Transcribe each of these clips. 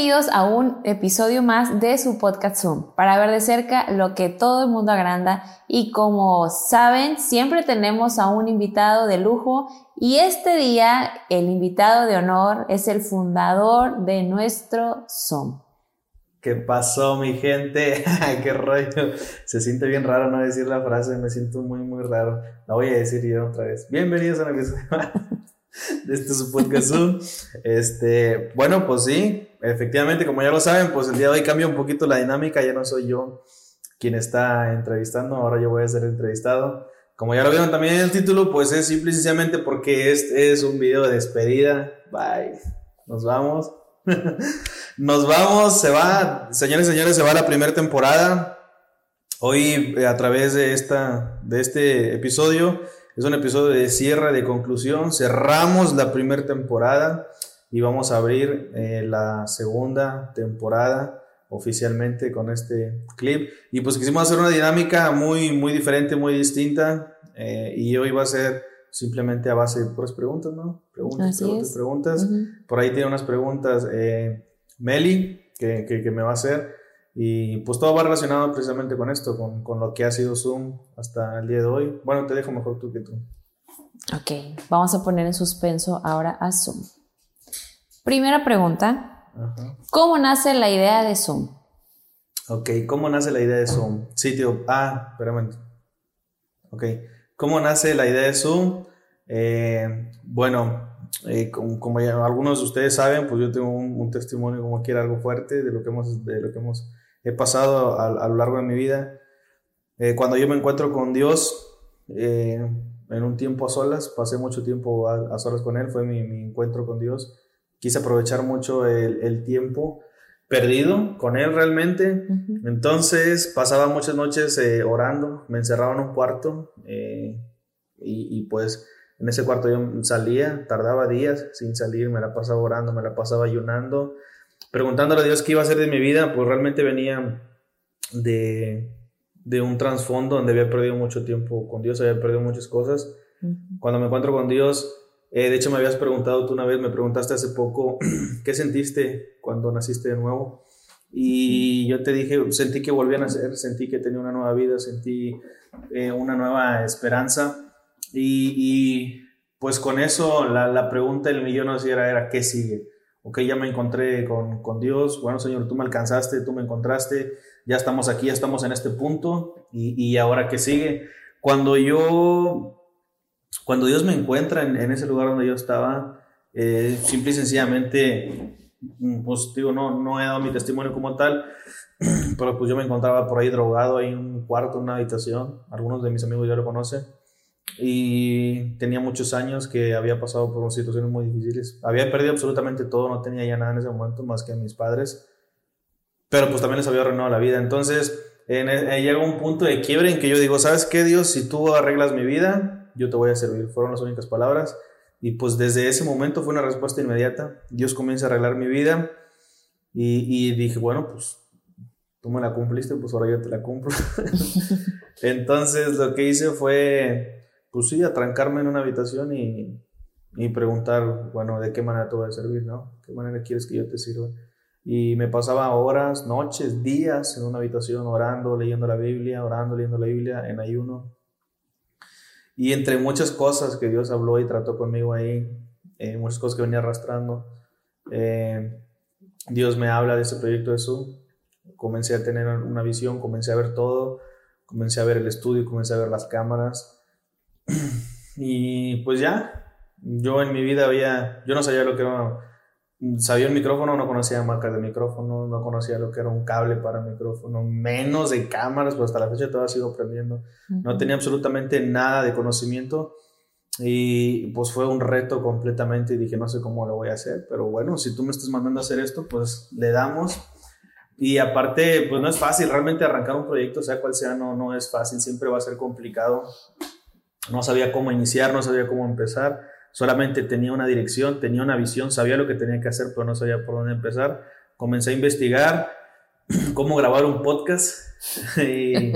Bienvenidos a un episodio más de su podcast Zoom para ver de cerca lo que todo el mundo agranda y como saben siempre tenemos a un invitado de lujo y este día el invitado de honor es el fundador de nuestro Zoom. ¿Qué pasó mi gente? ¡Qué rollo! Se siente bien raro no decir la frase, me siento muy muy raro. La voy a decir yo otra vez. Bienvenidos a un episodio de este su podcast Zoom. Este, bueno, pues sí, efectivamente, como ya lo saben, pues el día de hoy cambia un poquito la dinámica, ya no soy yo quien está entrevistando, ahora yo voy a ser entrevistado. Como ya lo vieron también en el título, pues es simple y sencillamente porque este es un video de despedida. Bye. Nos vamos. Nos vamos, se va, señores y señores, se va la primera temporada. Hoy eh, a través de esta de este episodio es un episodio de cierre, de conclusión. Cerramos la primera temporada y vamos a abrir eh, la segunda temporada oficialmente con este clip. Y pues quisimos hacer una dinámica muy, muy diferente, muy distinta. Eh, y hoy va a ser simplemente a base de puras preguntas, ¿no? Preguntas, preguntas, preguntas. Por ahí tiene unas preguntas eh, Meli que, que, que, me va a hacer. Y pues todo va relacionado precisamente con esto, con, con, lo que ha sido Zoom hasta el día de hoy. Bueno, te dejo mejor tú que tú. Ok, vamos a poner en suspenso ahora a Zoom. Primera pregunta. ¿Cómo nace la idea de Zoom? Ok, ¿cómo nace la idea de Zoom? Sitio. Ah, espérame. Ok, ¿cómo nace la idea de Zoom? Eh, bueno, eh, como, ya algunos de ustedes saben, pues yo tengo un, un, testimonio como quiera algo fuerte de lo que hemos, de lo que hemos he pasado a, a lo largo de mi vida. Eh, cuando yo me encuentro con Dios, eh, en un tiempo a solas, pasé mucho tiempo a, a solas con Él, fue mi, mi, encuentro con Dios. Quise aprovechar mucho el, el tiempo perdido con Él realmente. Uh -huh. Entonces pasaba muchas noches eh, orando, me encerraba en un cuarto y, y pues en ese cuarto yo salía, tardaba días sin salir, me la pasaba orando, me la pasaba ayunando, preguntándole a Dios qué iba a hacer de mi vida, pues realmente venía de, de un trasfondo donde había perdido mucho tiempo con Dios, había perdido muchas cosas. Uh -huh. Cuando me encuentro con Dios, eh, de hecho me habías preguntado tú una vez, me preguntaste hace poco, ¿qué sentiste cuando naciste de nuevo? Y yo te dije, sentí que volví a nacer, sentí que tenía una nueva vida, sentí eh, una nueva esperanza y, y pues con eso la, la pregunta del millón era, era, ¿qué sigue? Ok, ya me encontré con, con, Dios, bueno Señor, tú me alcanzaste, tú me encontraste, ya estamos aquí, ya estamos en este punto y, y ahora qué sigue. Cuando yo, cuando Dios me encuentra en, en ese lugar donde yo estaba, eh, simple y sencillamente, pues digo, no, no he dado mi testimonio como tal, pero pues yo me encontraba por ahí drogado, ahí en un cuarto, en una habitación, algunos de mis amigos ya lo conocen y tenía muchos años que había pasado por situaciones muy difíciles. Había perdido absolutamente todo, no tenía ya nada en ese momento más que a mis padres, pero pues también les había arruinado la vida. Entonces en, en, llega un punto de quiebre en que yo digo, ¿sabes qué Dios? Si tú arreglas mi vida, yo te voy a servir. Fueron las únicas palabras. Y pues desde ese momento fue una respuesta inmediata. Dios comienza a arreglar mi vida y, y dije, bueno, pues tú me la cumpliste, pues ahora yo te la cumplo. Entonces lo que hice fue pues sí, atrancarme en una habitación y, y, preguntar, bueno, ¿de qué manera te voy a servir, no? ¿Qué manera quieres que yo te sirva? Y me pasaba horas, noches, días en una habitación orando, leyendo la Biblia, orando, leyendo la Biblia, en ayuno. Y entre muchas cosas que Dios habló y trató conmigo ahí, eh, muchas cosas que venía arrastrando, eh, Dios me habla de ese proyecto de Zoom. Comencé a tener una visión, comencé a ver todo, comencé a ver el estudio, comencé a ver las cámaras y pues ya, yo en mi vida había, yo no sabía lo que era, sabía el micrófono, no conocía marcas de micrófono, no conocía lo que era un cable para micrófono, menos de cámaras, pues hasta la fecha todavía sigo aprendiendo. Uh -huh. No tenía absolutamente nada de conocimiento y pues fue un reto completamente y dije, no sé cómo lo voy a hacer, pero bueno, si tú me estás mandando a hacer esto, pues le damos. Y aparte, pues no es fácil, realmente arrancar un proyecto, sea cual sea, no, no es fácil, siempre va a ser complicado no sabía cómo iniciar, no sabía cómo empezar, solamente tenía una dirección, tenía una visión, sabía lo que tenía que hacer, pero no sabía por dónde empezar. Comencé a investigar cómo grabar un podcast y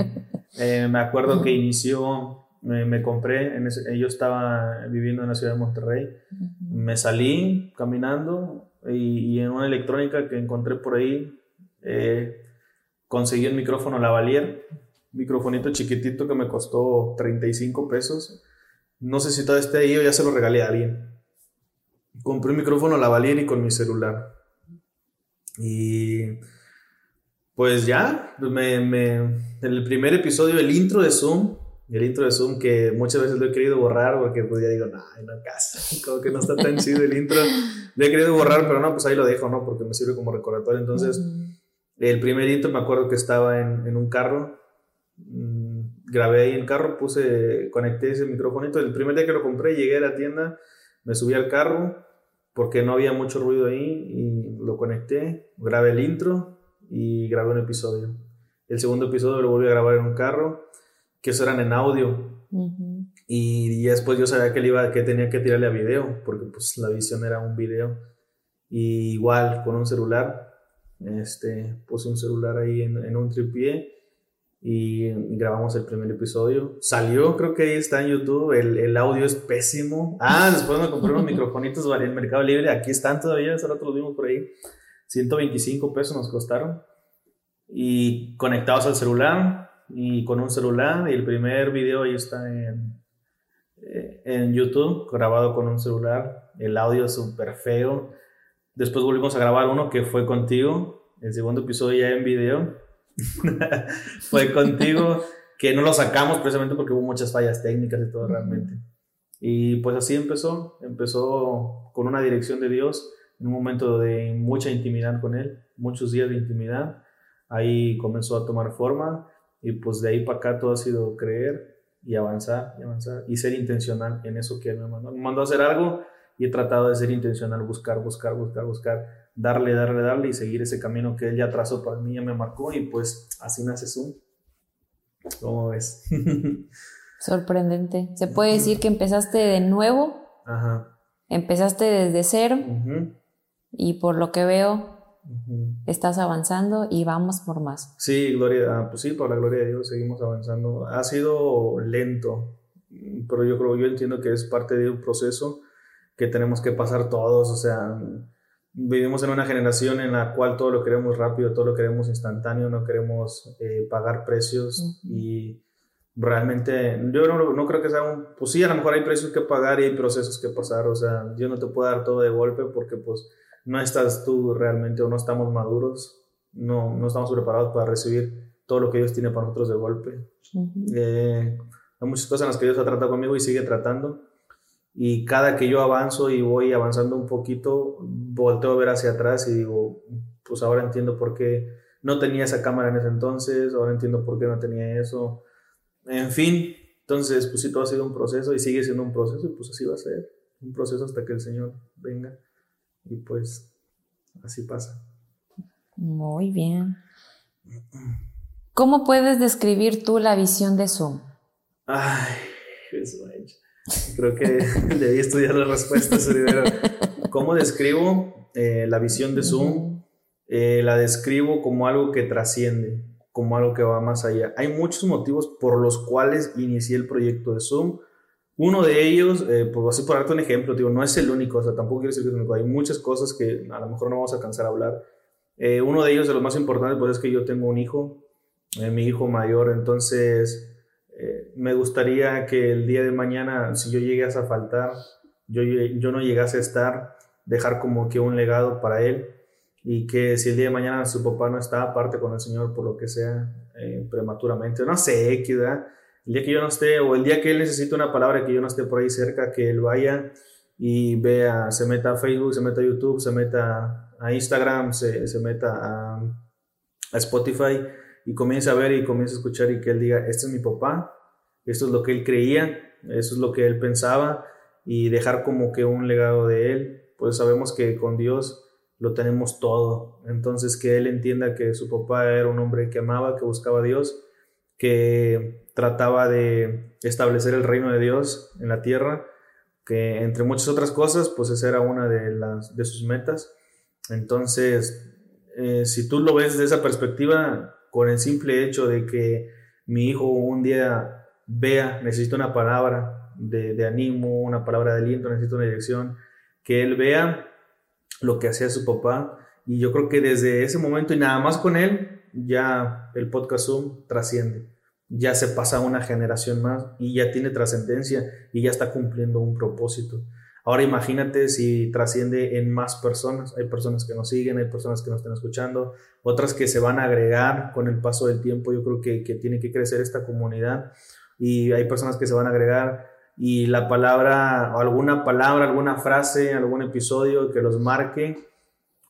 eh, me acuerdo que inició, me, me compré, en ese, yo estaba viviendo en la ciudad de Monterrey, me salí caminando, y, en una electrónica que encontré por ahí, eh, conseguí el micrófono Lavalier, microfonito chiquitito que me costó 35 pesos. No sé si todavía está ahí o ya se lo regalé a alguien. Compré un micrófono Lavalier y con mi celular. Y pues ya, me, me, el primer episodio, el intro de Zoom, el intro de Zoom que muchas veces lo he querido borrar porque pues ya digo, no, no casa, como que no está tan chido el intro. Lo he querido borrar, pero no, pues ahí lo dejo, ¿no? Porque me sirve como recordatorio. Entonces, el primer intro me acuerdo que estaba en, en un carro, grabé ahí en el carro, puse, conecté ese micrófonito. El primer día que lo compré, llegué a la tienda, me subí al carro porque no había mucho ruido ahí y lo conecté, grabé el intro y grabé un episodio. El segundo episodio lo volví a grabar en un carro, que eso eran en audio. Y, después yo sabía que, él iba, que tenía que tirarle a video, porque pues la visión era un video. Y igual con un celular, este, puse un celular ahí en, en un tripié y grabamos el primer episodio. Salió, creo que ahí está en YouTube, el, el audio es pésimo. Ah, después me compré unos microfonitos en el Mercado Libre, aquí están todavía, hace rato los vimos por ahí. 125 pesos nos costaron. Y conectados al celular y con un celular. Y el primer video ahí está en, en YouTube, grabado con un celular. El audio es súper feo. Después volvimos a grabar uno que fue contigo. El segundo episodio ya en video. fue contigo. Que no lo sacamos precisamente porque hubo muchas fallas técnicas y todo realmente. Y pues así empezó. Empezó con una dirección de Dios en un momento de mucha intimidad con Él, muchos días de intimidad. Ahí comenzó a tomar forma y pues de ahí para acá todo ha sido creer y avanzar y avanzar y ser intencional en eso que Él me mandó. Me mandó a hacer algo y he tratado de ser intencional, buscar, buscar, buscar, buscar, darle, darle, darle y seguir ese camino que Él ya trazó para mí, ya me marcó y pues así nace Zoom. ¿Cómo ves? Sorprendente. ¿Se puede decir que empezaste de nuevo? Ajá. Empezaste desde cero y por lo que veo, estás avanzando y vamos por más. Sí, gloria, ah, pues sí, por la gloria de Dios seguimos avanzando. Ha sido lento, pero yo creo, yo entiendo que es parte de un proceso que tenemos que pasar todos, o sea, vivimos en una generación en la cual todo lo queremos rápido, todo lo queremos instantáneo, no queremos eh, pagar precios y realmente yo no, no, creo que sea un, pues sí, a lo mejor hay precios que pagar y hay procesos que pasar, o sea, yo no te puedo dar todo de golpe porque pues no estás tú realmente o no estamos maduros, no, no estamos preparados para recibir todo lo que Dios tiene para nosotros de golpe. Eh, hay muchas cosas en las que Dios ha tratado conmigo y sigue tratando. Y cada que yo avanzo y voy avanzando un poquito, volteo a ver hacia atrás y digo, pues ahora entiendo por qué no tenía esa cámara en ese entonces, ahora entiendo por qué no tenía eso. En fin, entonces, pues sí, todo ha sido un proceso y sigue siendo un proceso y pues así va a ser. Un proceso hasta que el Señor venga. Y pues así pasa. Muy bien. ¿Cómo puedes describir tú la visión de Zoom? Ay, Creo que debí estudiar las respuestas primero. ¿Cómo describo eh, la visión de Zoom? Eh, la describo como algo que trasciende, como algo que va más allá. Hay muchos motivos por los cuales inicié el proyecto de Zoom. Uno de ellos, eh, pues así por darte un ejemplo, digo, no es el único, o sea, tampoco quiero decir que es el único, hay muchas cosas que a lo mejor no vamos a alcanzar a hablar. Eh, uno de ellos, de los más importantes, pues es que yo tengo un hijo, eh, mi hijo mayor, entonces me gustaría que el día de mañana, si yo llegase a faltar, yo, yo no llegase a estar, dejar como que un legado para él y que si el día de mañana su papá no está, aparte con el Señor por lo que sea, prematuramente, no sé, ¿qué da? el día que yo no esté, o el día que él necesite una palabra que yo no esté por ahí cerca, que él vaya y vea, se meta a Facebook, se meta a YouTube, se meta a Instagram, se, se meta a, a, Spotify y comience a ver y comience a escuchar y que él diga, este es mi papá, esto es lo que él creía, eso es lo que él pensaba y dejar como que un legado de él, pues sabemos que con Dios lo tenemos todo, entonces que él entienda que su papá era un hombre que amaba, que buscaba a Dios, que trataba de establecer el reino de Dios en la tierra, que entre muchas otras cosas, pues esa era una de, las, de sus metas. Entonces, eh, si tú lo ves desde esa perspectiva, con el simple hecho de que mi hijo un día vea, necesita una palabra de, de ánimo, una palabra de aliento, necesita una dirección, que él vea lo que hacía su papá. Y yo creo que desde ese momento y nada más con él, ya el podcast Zoom trasciende. Ya se pasa una generación más y ya tiene trascendencia y ya está cumpliendo un propósito. Ahora imagínate si trasciende en más personas. Hay personas que nos siguen, hay personas que nos están escuchando, otras que se van a agregar con el paso del tiempo. Yo creo que, que tiene que crecer esta comunidad y hay personas que se van a agregar y la palabra o alguna palabra, alguna frase, algún episodio que los marque,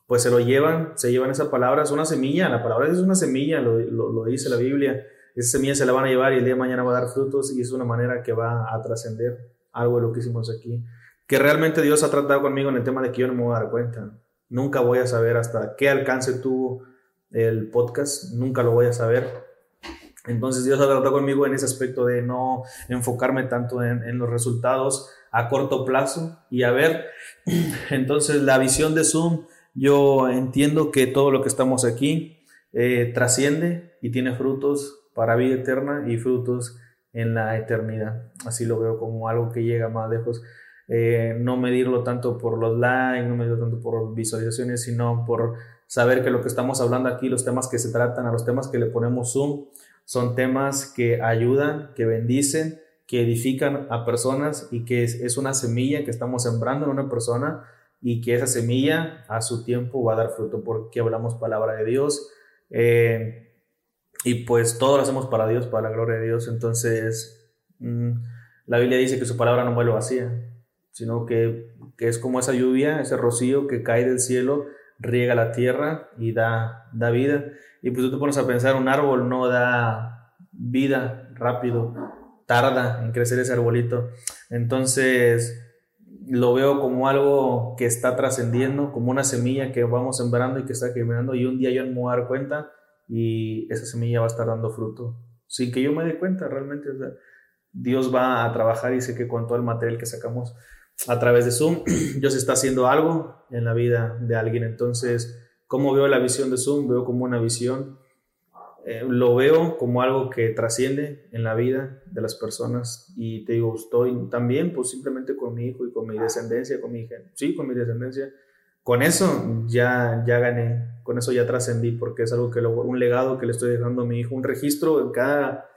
pues se lo llevan, se llevan esa palabra, es una semilla, la palabra es una semilla, lo, lo, dice la Biblia, esa semilla se la van a llevar y el día de mañana va a dar frutos y es una manera que va a trascender algo de lo que hicimos aquí que realmente Dios ha tratado conmigo en el tema de que yo no me voy a dar cuenta. Nunca voy a saber hasta qué alcance tuvo el podcast, nunca lo voy a saber. Entonces Dios ha tratado conmigo en ese aspecto de no enfocarme tanto en, los resultados a corto plazo y a ver, entonces la visión de Zoom, yo entiendo que todo lo que estamos aquí eh, trasciende y tiene frutos para vida eterna y frutos en la eternidad. Así lo veo como algo que llega más lejos. Eh, no medirlo tanto por los likes, no medirlo tanto por visualizaciones, sino por saber que lo que estamos hablando aquí, los temas que se tratan, a los temas que le ponemos zoom, son temas que ayudan, que bendicen, que edifican a personas y que es, una semilla que estamos sembrando en una persona y que esa semilla a su tiempo va a dar fruto porque hablamos palabra de Dios. Eh, y pues todo lo hacemos para Dios, para la gloria de Dios. Entonces, mm, la Biblia dice que su palabra no vuelve vacía sino que, es como esa lluvia, ese rocío que cae del cielo, riega la tierra y da, da vida. Y pues tú te pones a pensar, un árbol no da vida rápido, tarda en crecer ese arbolito. Entonces lo veo como algo que está trascendiendo, como una semilla que vamos sembrando y que está germinando y un día yo me voy a cuenta y esa semilla va a estar dando fruto, sin que yo me dé cuenta realmente. Dios va a trabajar y sé que con todo el material que sacamos a través de Zoom, Dios está haciendo algo en la vida de alguien. Entonces, ¿cómo veo la visión de Zoom? Veo como una visión, eh, lo veo como algo que trasciende en la vida de las personas. Y te digo, estoy también, pues simplemente con mi hijo y con mi descendencia, con mi hija, sí, con mi descendencia. Con eso ya, ya gané, con eso ya trascendí, porque es algo que lo, un legado que le estoy dejando a mi hijo, un registro en cada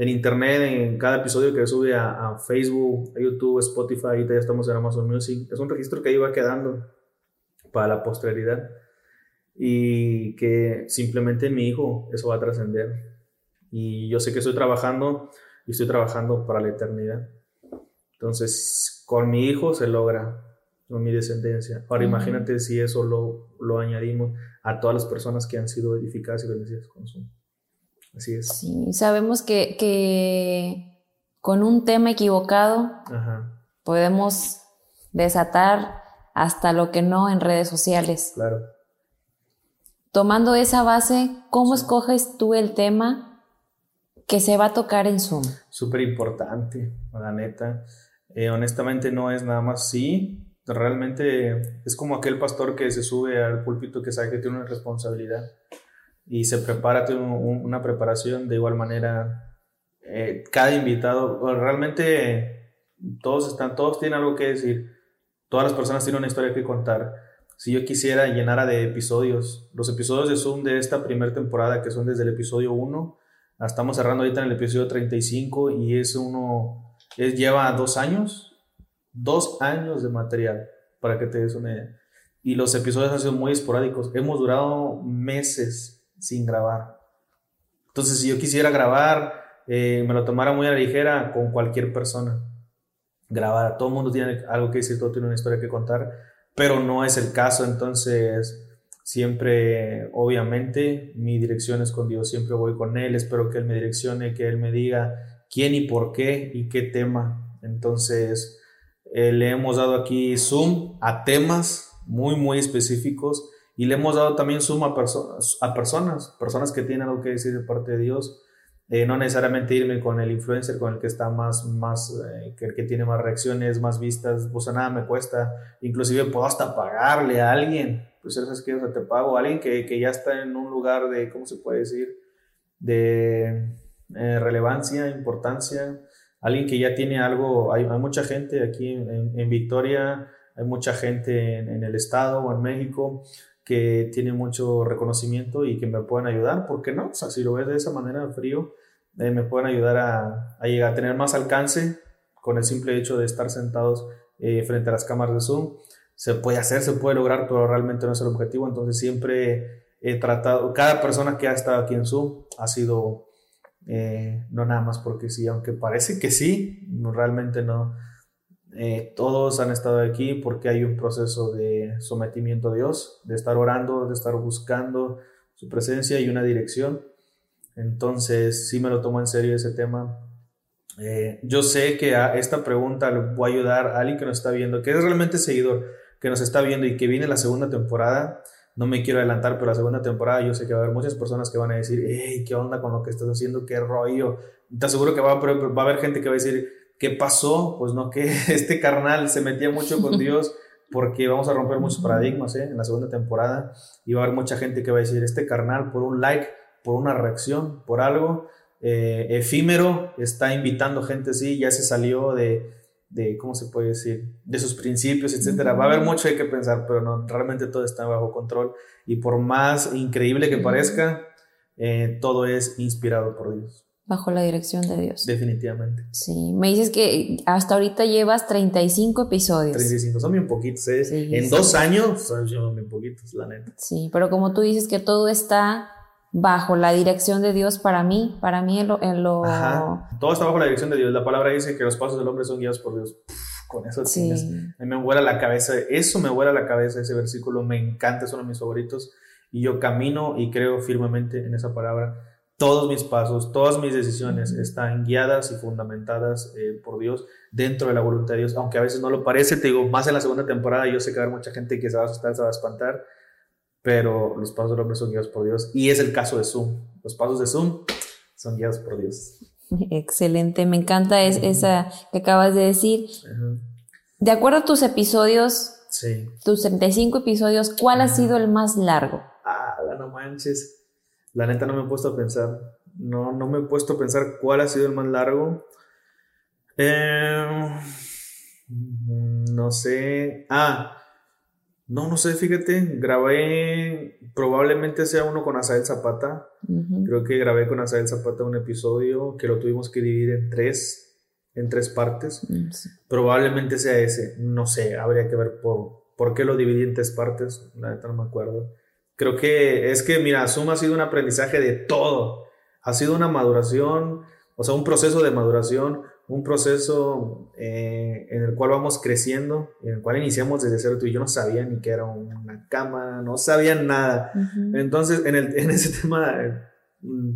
en internet, en cada episodio que sube a, Facebook, a YouTube, Spotify, ya estamos en Amazon Music. Es un registro que ahí va quedando para la posteridad y que simplemente mi hijo eso va a trascender. Y yo sé que estoy trabajando y estoy trabajando para la eternidad. Entonces, con mi hijo se logra, con mi descendencia. Ahora imagínate si eso lo, lo añadimos a todas las personas que han sido edificadas y bendecidas con su Así es. Sí, sabemos que, con un tema equivocado podemos desatar hasta lo que no en redes sociales. Claro. Tomando esa base, ¿cómo escoges tú el tema que se va a tocar en Zoom? Súper importante, la neta. Eh, honestamente no es nada más sí. Realmente es como aquel pastor que se sube al púlpito que sabe que tiene una responsabilidad y se prepara, tiene una preparación de igual manera. Eh, cada invitado, realmente todos están, todos tienen algo que decir. Todas las personas tienen una historia que contar. Si yo quisiera llenara de episodios, los episodios de Zoom de esta primera temporada, que son desde el episodio 1, estamos cerrando ahorita en el episodio 35 y es uno, es, lleva dos años, dos años de material, para que te des una idea. Y los episodios han sido muy esporádicos. Hemos durado meses sin grabar. Entonces, si yo quisiera grabar, eh, me lo tomara muy a la ligera con cualquier persona. Grabar, todo el mundo tiene algo que decir, todo tiene una historia que contar, pero no es el caso. Entonces, siempre, obviamente, mi dirección es con Dios, siempre voy con Él, espero que Él me direccione, que Él me diga quién y por qué y qué tema. Entonces, eh, le hemos dado aquí zoom a temas muy, muy específicos y le hemos dado también suma a, personas a personas, personas que tienen algo que decir de parte de Dios. Eh, no necesariamente irme con el influencer, con el que está más, más eh, que, que tiene más reacciones, más vistas, pues nada me cuesta. Inclusive puedo hasta pagarle a alguien, pues sabes que o te pago a alguien que, que, ya está en un lugar de, ¿cómo se puede decir? De eh, relevancia, importancia, alguien que ya tiene algo, hay, hay mucha gente aquí en, en Victoria, hay mucha gente en, el estado o en México que tiene mucho reconocimiento y que me pueden ayudar, ¿por qué no? O sea, si lo ves de esa manera frío, eh, me pueden ayudar a, llegar a tener más alcance con el simple hecho de estar sentados eh, frente a las cámaras de Zoom. Se puede hacer, se puede lograr, pero realmente no es el objetivo. Entonces siempre he tratado, cada persona que ha estado aquí en Zoom ha sido, eh, no nada más porque sí, aunque parece que sí, realmente no. Eh, todos han estado aquí porque hay un proceso de sometimiento a Dios, de estar orando, de estar buscando su presencia y una dirección. Entonces, sí me lo tomo en serio ese tema. Eh, yo sé que a esta pregunta le voy a ayudar a alguien que nos está viendo, que es realmente seguidor, que nos está viendo y que viene la segunda temporada. No me quiero adelantar, pero la segunda temporada yo sé que va a haber muchas personas que van a decir, hey, ¿qué onda con lo que estás haciendo? ¿Qué rollo? Te aseguro que va a, va a haber gente que va a decir, ¿qué pasó? Pues no, que este carnal se metía mucho con Dios porque vamos a romper muchos paradigmas ¿eh? en la segunda temporada y va a haber mucha gente que va a decir, este carnal por un like por una reacción, por algo eh, efímero, está invitando gente así, ya se salió de, de, ¿cómo se puede decir?, de sus principios, etcétera. Va a haber mucho hay que pensar, pero no, realmente todo está bajo control y por más increíble que parezca, eh, todo es inspirado por Dios. Bajo la dirección de Dios. Definitivamente. Sí, me dices que hasta ahorita llevas 35 episodios. 35, son bien poquitos, ¿eh? en dos años son bien poquitos, la neta. Sí, pero como tú dices que todo está bajo la dirección de Dios para mí, para mí en lo... En lo... Todo está bajo la dirección de Dios. La palabra dice que los pasos del hombre son guiados por Dios. con eso sí. Mí me vuela la cabeza, eso me vuela la cabeza, ese versículo me encanta, es uno de mis favoritos. Y yo camino y creo firmemente en esa palabra. Todos mis pasos, todas mis decisiones están guiadas y fundamentadas eh, por Dios dentro de la voluntad de Dios, aunque a veces no lo parece, te digo, más en la segunda temporada yo sé que va a haber mucha gente que se va a asustar, se va a espantar, pero los pasos del hombre son guiados por Dios. Y es el caso de Zoom. Los pasos de Zoom son guiados por Dios. Excelente, me encanta es, esa que acabas de decir. De acuerdo a tus episodios, tus 35 episodios, ¿cuál ha sido el más largo? Ah, no manches. La neta no me he puesto a pensar. No, no me he puesto a pensar cuál ha sido el más largo. Eh, no sé. Ah, no, no sé, fíjate, grabé, probablemente sea uno con Asael Zapata. Creo que grabé con Asael Zapata un episodio que lo tuvimos que dividir en tres, en tres partes. Mm, probablemente sea ese, no sé, habría que ver por, por qué lo dividí en tres partes, la neta no me acuerdo. Creo que es que, mira, Zoom ha sido un aprendizaje de todo. Ha sido una maduración, o sea, un proceso de maduración, un proceso eh, en el cual vamos creciendo, en el cual iniciamos desde cero. Tú y yo no sabía ni que era una cámara, no sabía nada. Entonces, en, el, en, ese tema,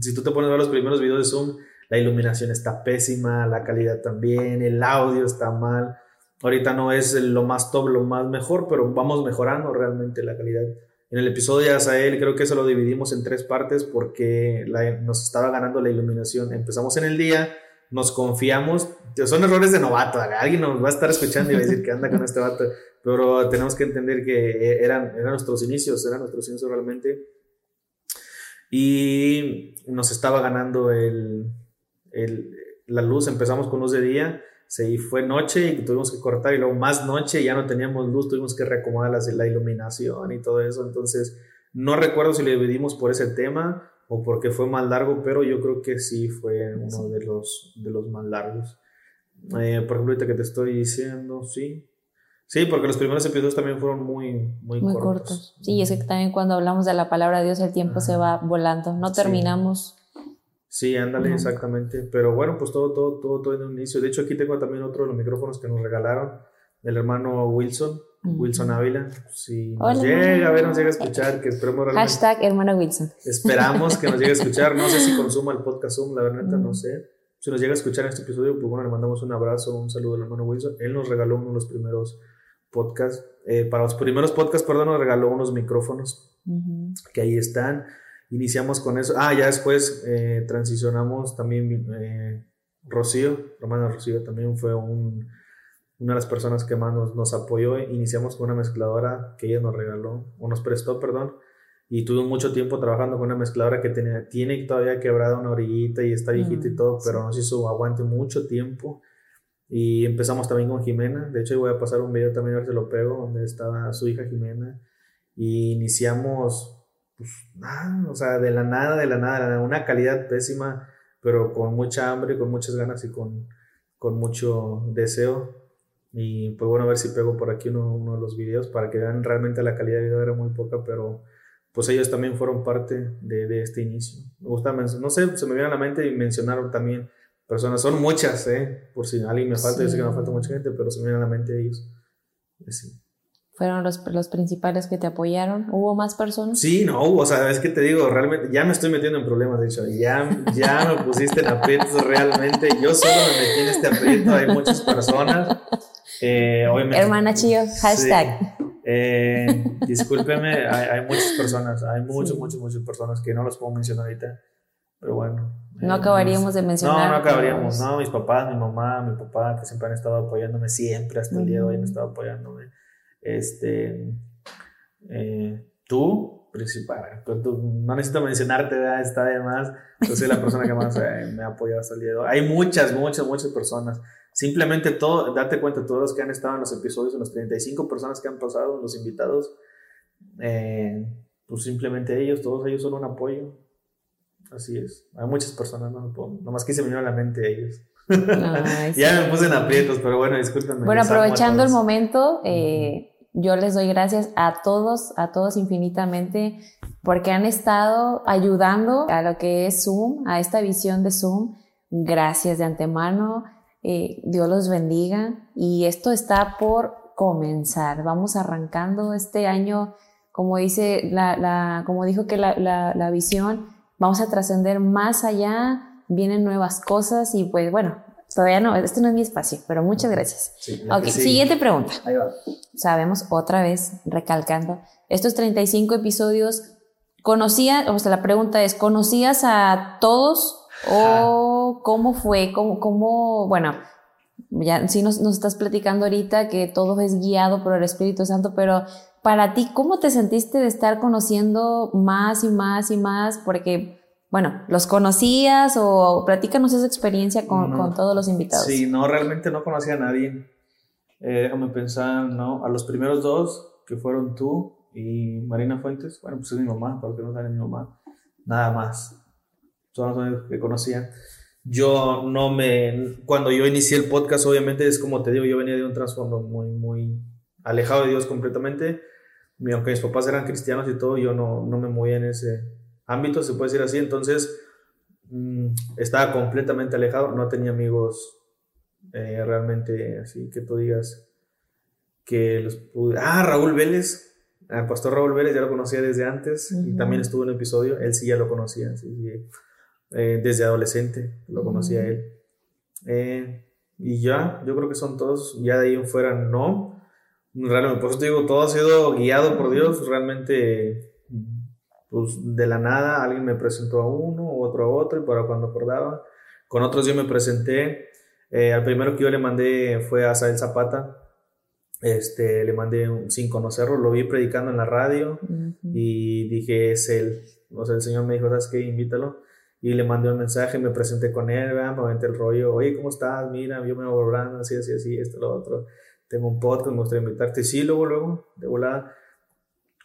si tú te pones a ver los primeros videos de Zoom, la iluminación está pésima, la calidad también, el audio está mal. Ahorita no es lo más top, lo más mejor, pero vamos mejorando realmente la calidad. En el episodio de Asael creo que eso lo dividimos en tres partes porque nos estaba ganando la iluminación. Empezamos en el día, nos confiamos, son errores de novato, alguien nos va a estar escuchando y va a decir que anda con este vato, pero tenemos que entender que eran, eran nuestros inicios, eran nuestros inicios realmente. Y nos estaba ganando el, el, la luz, empezamos con luz de día, se fue noche y tuvimos que cortar y luego más noche, ya no teníamos luz, tuvimos que reacomodar la, la iluminación y todo eso, entonces no recuerdo si le dividimos por ese tema o porque fue más largo, pero yo creo que sí fue uno de los, de los más largos. Eh, por ejemplo, ahorita que te estoy diciendo, sí. Sí, porque los primeros episodios también fueron muy, muy, muy cortos. Sí, es que también cuando hablamos de la palabra de Dios el tiempo se va volando, no terminamos. Sí, ándale, exactamente. Pero bueno, pues todo, todo, todo, todo en un inicio. De hecho, aquí tengo también otro de los micrófonos que nos regalaron del hermano Wilson. Wilson Ávila. Si nos llega a ver, nos llega a escuchar, que esperemos realmente. Hashtag hermano Wilson. Esperamos que nos llegue a escuchar. No sé si consuma el podcast Zoom, la verdad, no sé. Si nos llega a escuchar en este episodio, pues bueno, le mandamos un abrazo, un saludo al hermano Wilson. Él nos regaló uno de los primeros podcasts. Eh, para los primeros podcasts, perdón, nos regaló unos micrófonos que ahí están. Iniciamos con eso. Ah, ya después eh, transicionamos también. Eh, Rocío, hermano Rocío, también fue un una de las personas que más nos, apoyó, iniciamos con una mezcladora que ella nos regaló, o nos prestó, perdón, y tuve mucho tiempo trabajando con una mezcladora que tenía, tiene todavía quebrada una orillita y está viejita y mm, todo, pero nos hizo aguante mucho tiempo. Y empezamos también con Jimena. De hecho, voy a pasar un video también a ver si lo pego, donde estaba su hija Jimena. Y iniciamos, pues, nada, o sea, de la nada, de la nada, de la nada, una calidad pésima, pero con mucha hambre, con muchas ganas y con, con mucho deseo. Y pues bueno, a ver si pego por aquí uno, uno de los videos para que vean realmente la calidad de video era muy poca, pero pues ellos también fueron parte de, de este inicio. Me gusta, no sé, se me viene a la mente y mencionaron también personas, son muchas, ¿eh? por si alguien me falta, yo sé que me falta mucha gente, pero se me viene a la mente ellos. Sí. ¿Fueron los, los, principales que te apoyaron? ¿Hubo más personas? Sí, no hubo, o sea, es que te digo, realmente, ya me estoy metiendo en problemas, de hecho, ya, ya me pusiste en aprietos realmente, yo solo me metí en este aprieto, hay muchas personas. Eh, Hermana Chillo, hashtag. Eh, discúlpeme, hay, muchas personas, hay muchas, muchas, muchas personas que no los puedo mencionar ahorita, pero bueno. No acabaríamos de mencionar. No, no acabaríamos, no, mis papás, mi mamá, mi papá, que siempre han estado apoyándome, siempre hasta el día de hoy han estado apoyándome. Este, eh, tú, principal, no necesito mencionarte, está de más, yo soy la persona que más eh, me ha apoyado hasta el día de hoy. Hay muchas, muchas, muchas personas. Simplemente todo, date cuenta, todos los que han estado en los episodios, en las 35 personas que han pasado, los invitados, eh, pues simplemente ellos, todos ellos son un apoyo. Así es. Hay muchas personas, no nomás quise venir a la mente ellos. ya me puse en aprietos, pero bueno, discúlpenme. Bueno, aprovechando el momento, eh, yo les doy gracias a todos, a todos infinitamente, porque han estado ayudando a lo que es Zoom, a esta visión de Zoom. Gracias de antemano. Eh, Dios los bendiga y esto está por comenzar. Vamos arrancando este año, como dice la, como dijo que la, la, visión, vamos a trascender más allá, vienen nuevas cosas y pues bueno, todavía no, este no es mi espacio, pero muchas gracias. ok, siguiente pregunta. Ahí va. Sabemos otra vez, recalcando, estos 35 episodios, ¿conocías, o sea, la pregunta es, ¿conocías a todos ¿O cómo fue? ¿Cómo, cómo, bueno, ya sí nos, nos estás platicando ahorita que todo es guiado por el Espíritu Santo, pero para ti, ¿cómo te sentiste de estar conociendo más y más y más? Porque, bueno, ¿los conocías o platícanos esa experiencia con, con todos los invitados? Sí, no, realmente no conocía a nadie. Eh, déjame pensar, ¿no? A los primeros dos, que fueron tú y Marina Fuentes, bueno, pues es mi mamá, porque no sabe mi mamá, nada más son los que conocía. Yo no me, cuando yo inicié el podcast, obviamente es como te digo, yo venía de un trasfondo muy, muy alejado de Dios completamente. Aunque mis papás eran cristianos y todo, yo no, no me movía en ese ámbito, se puede decir así. Entonces, mm, estaba completamente alejado, no tenía amigos eh, realmente así que tú digas que los pude. Ah, Raúl Vélez. El pastor Raúl Vélez ya lo conocía desde antes y también estuvo en un episodio, él sí ya lo conocía. Sí, sí. Eh, desde adolescente, lo conocía él. Eh, y ya, yo creo que son todos, ya de ahí en fuera no. Realmente, por eso te digo, todo ha sido guiado por Dios, realmente, pues de la nada alguien me presentó a uno, otro a otro, y para cuando acordaba, con otros yo me presenté. Eh, al primero que yo le mandé fue a Sael Zapata, este, le mandé sin conocerlo, lo vi predicando en la radio y dije, es él. O sea, el Señor me dijo, ¿sabes qué? Invítalo y le mandé un mensaje, me presenté con él, me aventé el rollo, oye, ¿cómo estás? Mira, yo me voy hablando, así, así, así, esto, lo otro. Tengo un podcast, me gustaría invitarte. Sí, luego, luego, de volada.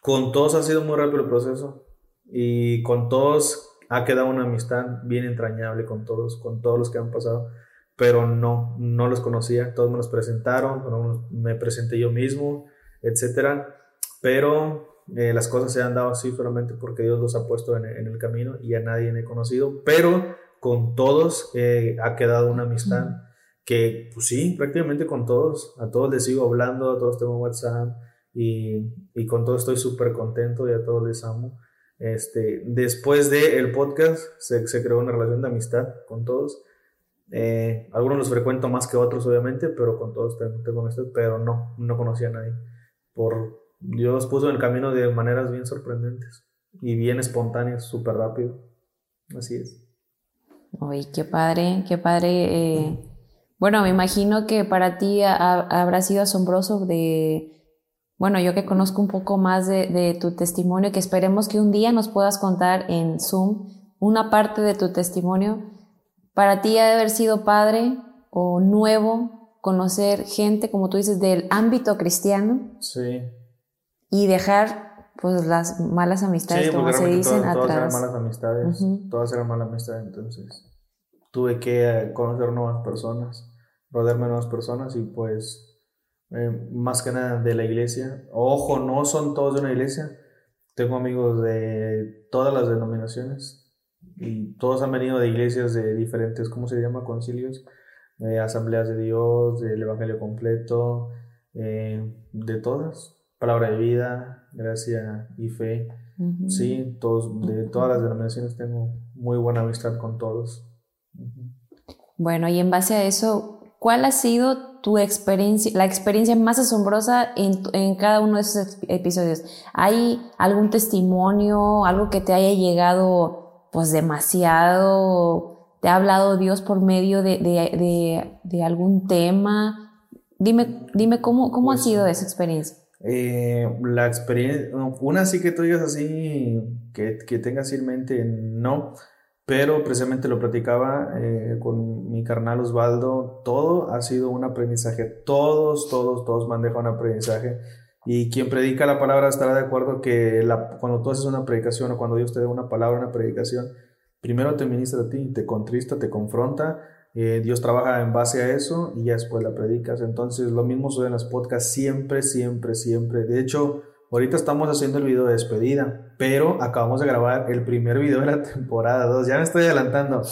Con todos ha sido muy rápido el proceso y con todos ha quedado una amistad bien entrañable con todos, con todos los que han pasado, pero no, no los conocía, todos me los presentaron, me presenté yo mismo, etcétera, pero eh, las cosas se han dado así solamente porque Dios los ha puesto en, el camino y a nadie he conocido, pero con todos eh, ha quedado una amistad que, pues sí, prácticamente con todos, a todos les sigo hablando, a todos tengo WhatsApp y, y con todos estoy súper contento y a todos les amo. Este, después del el podcast se, se, creó una relación de amistad con todos. Eh, algunos los frecuento más que otros, obviamente, pero con todos tengo, amistad, pero no, no conocía a nadie por, Dios puso en el camino de maneras bien sorprendentes y bien espontáneas, súper rápido. Así es. Uy, qué padre, qué padre. Eh, bueno, me imagino que para ti habrá sido asombroso de, bueno, yo que conozco un poco más de, de, tu testimonio, que esperemos que un día nos puedas contar en Zoom una parte de tu testimonio. Para ti ha de haber sido padre o nuevo conocer gente, como tú dices, del ámbito cristiano. Sí. Y dejar pues las malas amistades, como se dicen, todas, atrás. Todas eran malas amistades, todas eran malas amistades, entonces tuve que eh, conocer nuevas personas, rodearme de nuevas personas y pues eh, más que nada de la iglesia. Ojo, no son todos de una iglesia, tengo amigos de todas las denominaciones y todos han venido de iglesias de diferentes, ¿cómo se llama? Concilios, de asambleas de Dios, del Evangelio completo, eh, de todas, palabra de vida, gracia y fe. Sí, todos, de todas las denominaciones tengo muy buena amistad con todos. Bueno, y en base a eso, ¿cuál ha sido tu experiencia, la experiencia más asombrosa en, en, cada uno de esos episodios? ¿Hay algún testimonio, algo que te haya llegado pues demasiado? ¿Te ha hablado Dios por medio de, de, de, algún tema? Dime, dime cómo, cómo ha pues, sido esa experiencia. Eh, la experiencia, una sí que tú digas así, que, que tengas en mente, no pero precisamente lo platicaba eh, con mi carnal Osvaldo, todo ha sido un aprendizaje, todos, todos, todos me han dejado un aprendizaje. Y quien predica la palabra estará de acuerdo que cuando tú haces una predicación o cuando Dios te da una palabra, una predicación, primero te ministra a ti, te contrista, te confronta, eh, Dios trabaja en base a eso y ya después la predicas, entonces lo mismo sucede en las podcasts, siempre, siempre, siempre, de hecho, Ahorita estamos haciendo el video de despedida, pero acabamos de grabar el primer video de la temporada 2. Ya me estoy adelantando.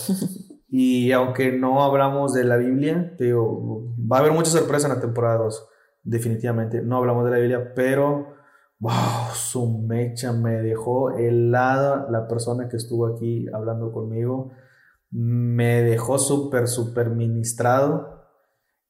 Y aunque no hablamos de la Biblia, digo, va a haber mucha sorpresa en la temporada 2. Definitivamente. No hablamos de la Biblia, pero wow, su mecha me dejó helada la persona que estuvo aquí hablando conmigo. Me dejó súper, súper ministrado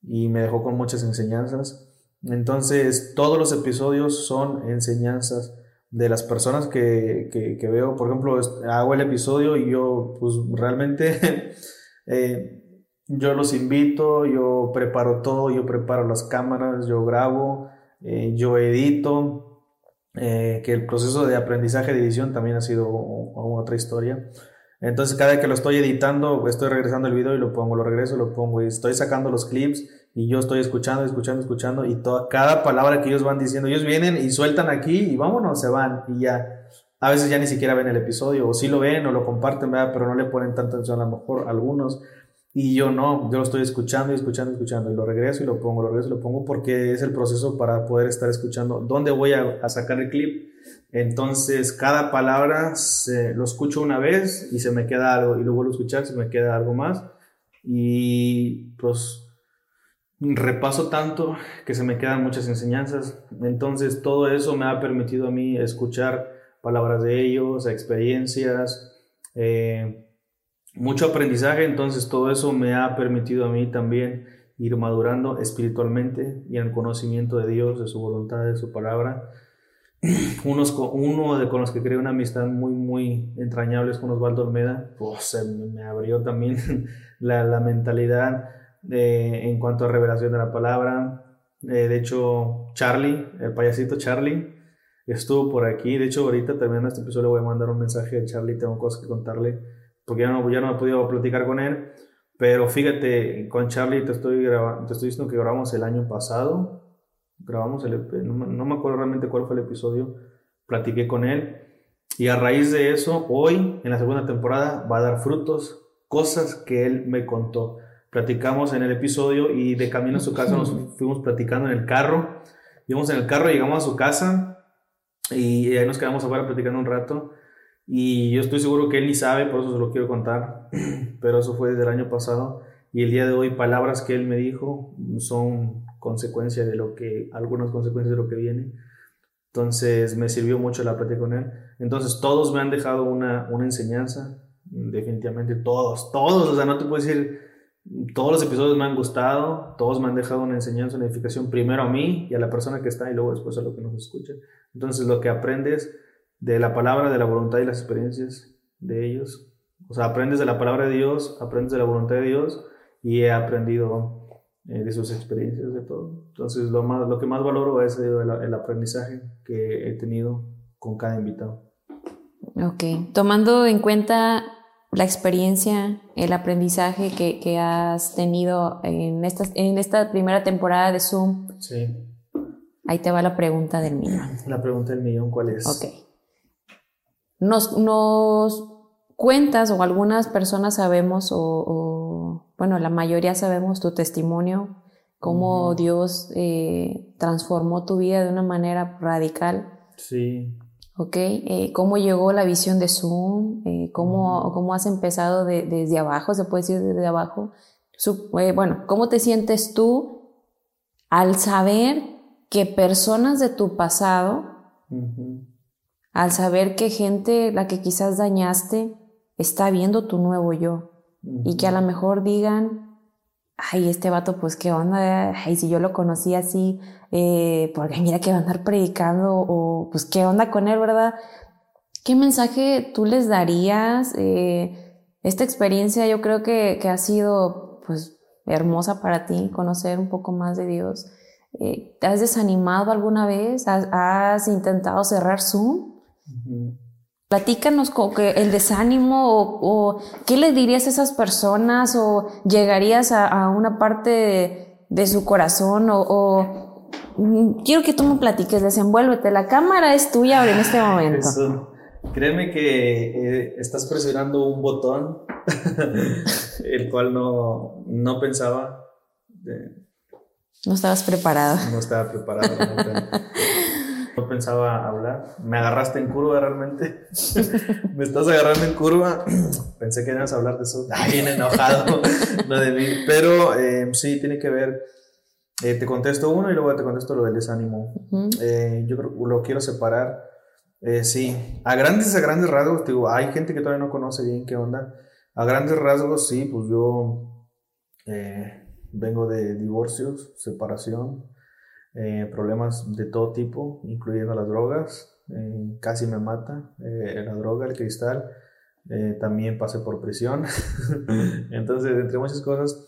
y me dejó con muchas enseñanzas. Entonces, todos los episodios son enseñanzas de las personas que, que, veo. Por ejemplo, hago el episodio y yo, pues realmente, eh, yo los invito, yo preparo todo, yo preparo las cámaras, yo grabo, eh, yo edito. Eh, que el proceso de aprendizaje de edición también ha sido otra historia. Entonces, cada vez que lo estoy editando, estoy regresando el video y lo pongo, lo regreso, lo pongo y estoy sacando los clips y yo estoy escuchando, escuchando, escuchando y toda, cada palabra que ellos van diciendo, ellos vienen y sueltan aquí y vámonos, se van y ya. A veces ya ni siquiera ven el episodio o sí lo ven o lo comparten, ¿verdad? pero no le ponen tanta atención a lo mejor algunos. Y yo no, yo lo estoy escuchando y escuchando y escuchando y lo regreso y lo pongo, lo regreso y lo pongo porque es el proceso para poder estar escuchando. ¿Dónde voy a, a sacar el clip? Entonces, cada palabra se, lo escucho una vez y se me queda algo y luego lo escuchar, se me queda algo más. Y pues repaso tanto que se me quedan muchas enseñanzas. Entonces todo eso me ha permitido a mí escuchar palabras de ellos, experiencias, eh, mucho aprendizaje. Entonces todo eso me ha permitido a mí también ir madurando espiritualmente y en conocimiento de Dios, de su voluntad, de su palabra. Unos, uno de con los que creé una amistad muy, muy entrañable es con Osvaldo Olmeda. Pues me abrió también la, la mentalidad en cuanto a revelación de la palabra. Eh, de hecho, Charlie, el payasito Charlie, estuvo por aquí. De hecho, ahorita terminando este episodio le voy a mandar un mensaje a Charlie, tengo cosas que contarle, porque ya no, ya no he podido platicar con él. Pero fíjate, con Charlie te estoy, te estoy diciendo que grabamos el año pasado. Grabamos el, no, no me acuerdo realmente cuál fue el episodio. Platiqué con él. Y a raíz de eso, hoy, en la segunda temporada, va a dar frutos, cosas que él me contó platicamos en el episodio y de camino a su casa nos fuimos platicando en el carro. Íbamos en el carro, llegamos a su casa y ahí nos quedamos afuera platicando un rato. Y yo estoy seguro que él ni sabe, por eso se lo quiero contar, pero eso fue desde el año pasado. Y el día de hoy, palabras que él me dijo son consecuencia de lo que, algunas consecuencias de lo que viene. Entonces me sirvió mucho la plática con él. Entonces todos me han dejado una, una enseñanza, definitivamente todos, todos, o sea, no te puedo decir todos los episodios me han gustado, todos me han dejado una enseñanza, una edificación, primero a mí y a la persona que está y luego después a lo que nos escucha. Entonces lo que aprendes de la palabra, de la voluntad y las experiencias de ellos, o sea, aprendes de la palabra de Dios, aprendes de la voluntad de Dios y he aprendido eh, de sus experiencias, de todo. Entonces lo, más, lo que más valoro es el, el aprendizaje que he tenido con cada invitado. Ok, tomando en cuenta la experiencia, el aprendizaje que, has tenido en esta, en esta primera temporada de Zoom. Sí. Ahí te va la pregunta del millón. La pregunta del millón, ¿cuál es? Ok. Nos, nos cuentas o algunas personas sabemos o, bueno, la mayoría sabemos tu testimonio, cómo Dios eh, transformó tu vida de una manera radical. Sí. ¿Ok? Eh, ¿Cómo llegó la visión de Zoom? Eh, ¿cómo, ¿cómo, has empezado desde abajo? ¿Se puede decir desde abajo? Eh, bueno, ¿cómo te sientes tú al saber que personas de tu pasado, al saber que gente, la que quizás dañaste, está viendo tu nuevo yo? Y que a lo mejor digan, ay, este vato, pues qué onda, ay, si yo lo conocí así, eh, porque mira que va a andar predicando, o pues qué onda con él, ¿verdad? ¿Qué mensaje tú les darías? Eh, esta experiencia yo creo que, que, ha sido, pues, hermosa para ti, conocer un poco más de Dios. Eh, ¿Te has desanimado alguna vez? ¿Has, intentado cerrar Zoom? Platícanos el desánimo o, qué le dirías a esas personas o llegarías a, una parte de, su corazón o, mm, quiero que tú me platiques, desenvuélvete, la cámara es tuya en este momento. Créeme que eh, estás presionando un botón el cual no, no pensaba. no estabas preparado. No estaba preparado. No pensaba hablar. Me agarraste en curva realmente. Me estás agarrando en curva. Pensé que ibas a hablar de eso. Bien enojado. no de mí. Pero eh, sí, tiene que ver. Eh, te contesto uno y luego te contesto lo del desánimo. Eh, yo creo lo quiero separar. sí, a grandes, a grandes rasgos, digo, hay gente que todavía no conoce bien qué onda. A grandes rasgos, sí, pues yo vengo de divorcios, separación, eh, problemas de todo tipo, incluyendo las drogas. Eh, casi me mata eh, la droga, el cristal. también pasé por prisión. Entonces, entre muchas cosas,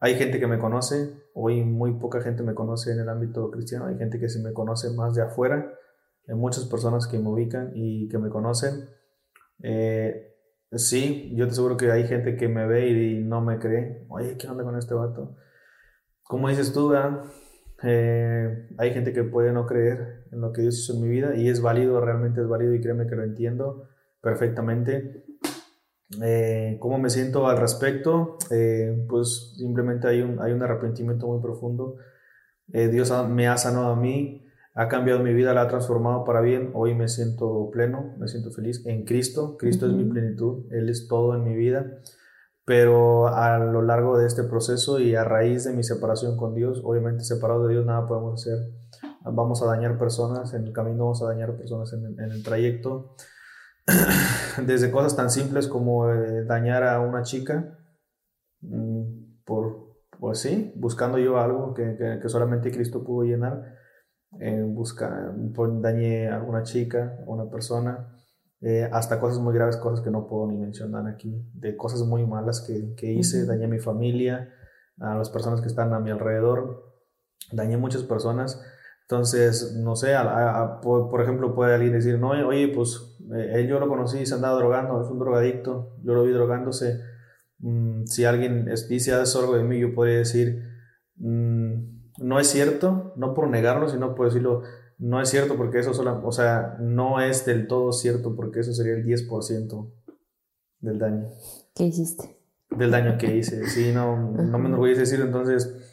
hay gente que me conoce. Hoy muy poca gente me conoce en el ámbito cristiano. Hay gente que sí me conoce más de afuera. Hay muchas personas que me ubican y que me conocen. sí, yo te aseguro que hay gente que me ve y, no me cree. Oye, ¿qué onda con este vato? Como dices tú. Eh, hay gente que puede no creer en lo que Dios hizo en mi vida y es válido, realmente es válido y créeme que lo entiendo perfectamente. Eh, ¿Cómo me siento al respecto? Eh, pues simplemente hay un, hay un arrepentimiento muy profundo. Dios me ha sanado a mí, ha cambiado mi vida, la ha transformado para bien. Hoy me siento pleno, me siento feliz en Cristo. Cristo es mi plenitud, Él es todo en mi vida pero a lo largo de este proceso y a raíz de mi separación con Dios, obviamente separado de Dios nada podemos hacer, vamos a dañar personas en el camino, vamos a dañar personas en, el trayecto, desde cosas tan simples como eh, dañar a una chica, mm, por, pues sí, buscando yo algo que, que, solamente Cristo pudo llenar, eh, busca, pues, dañé a alguna chica, a una persona, eh, hasta cosas muy graves, cosas que no puedo ni mencionar aquí, de cosas muy malas que, que hice, dañé a mi familia, a las personas que están a mi alrededor, dañé a muchas personas. Entonces, no sé, por, ejemplo, puede alguien decir, no, oye, pues eh, él yo lo conocí, se andaba drogando, es un drogadicto, yo lo vi drogándose. Mm, si alguien dice algo de mí, yo podría decir, mm, no es cierto, no por negarlo, sino por decirlo, no es cierto porque eso solo, o sea, no es del todo cierto porque eso sería el 10% del daño. ¿Qué hiciste? Del daño que hice. Sí, no, no me enorgullece decirlo. Entonces,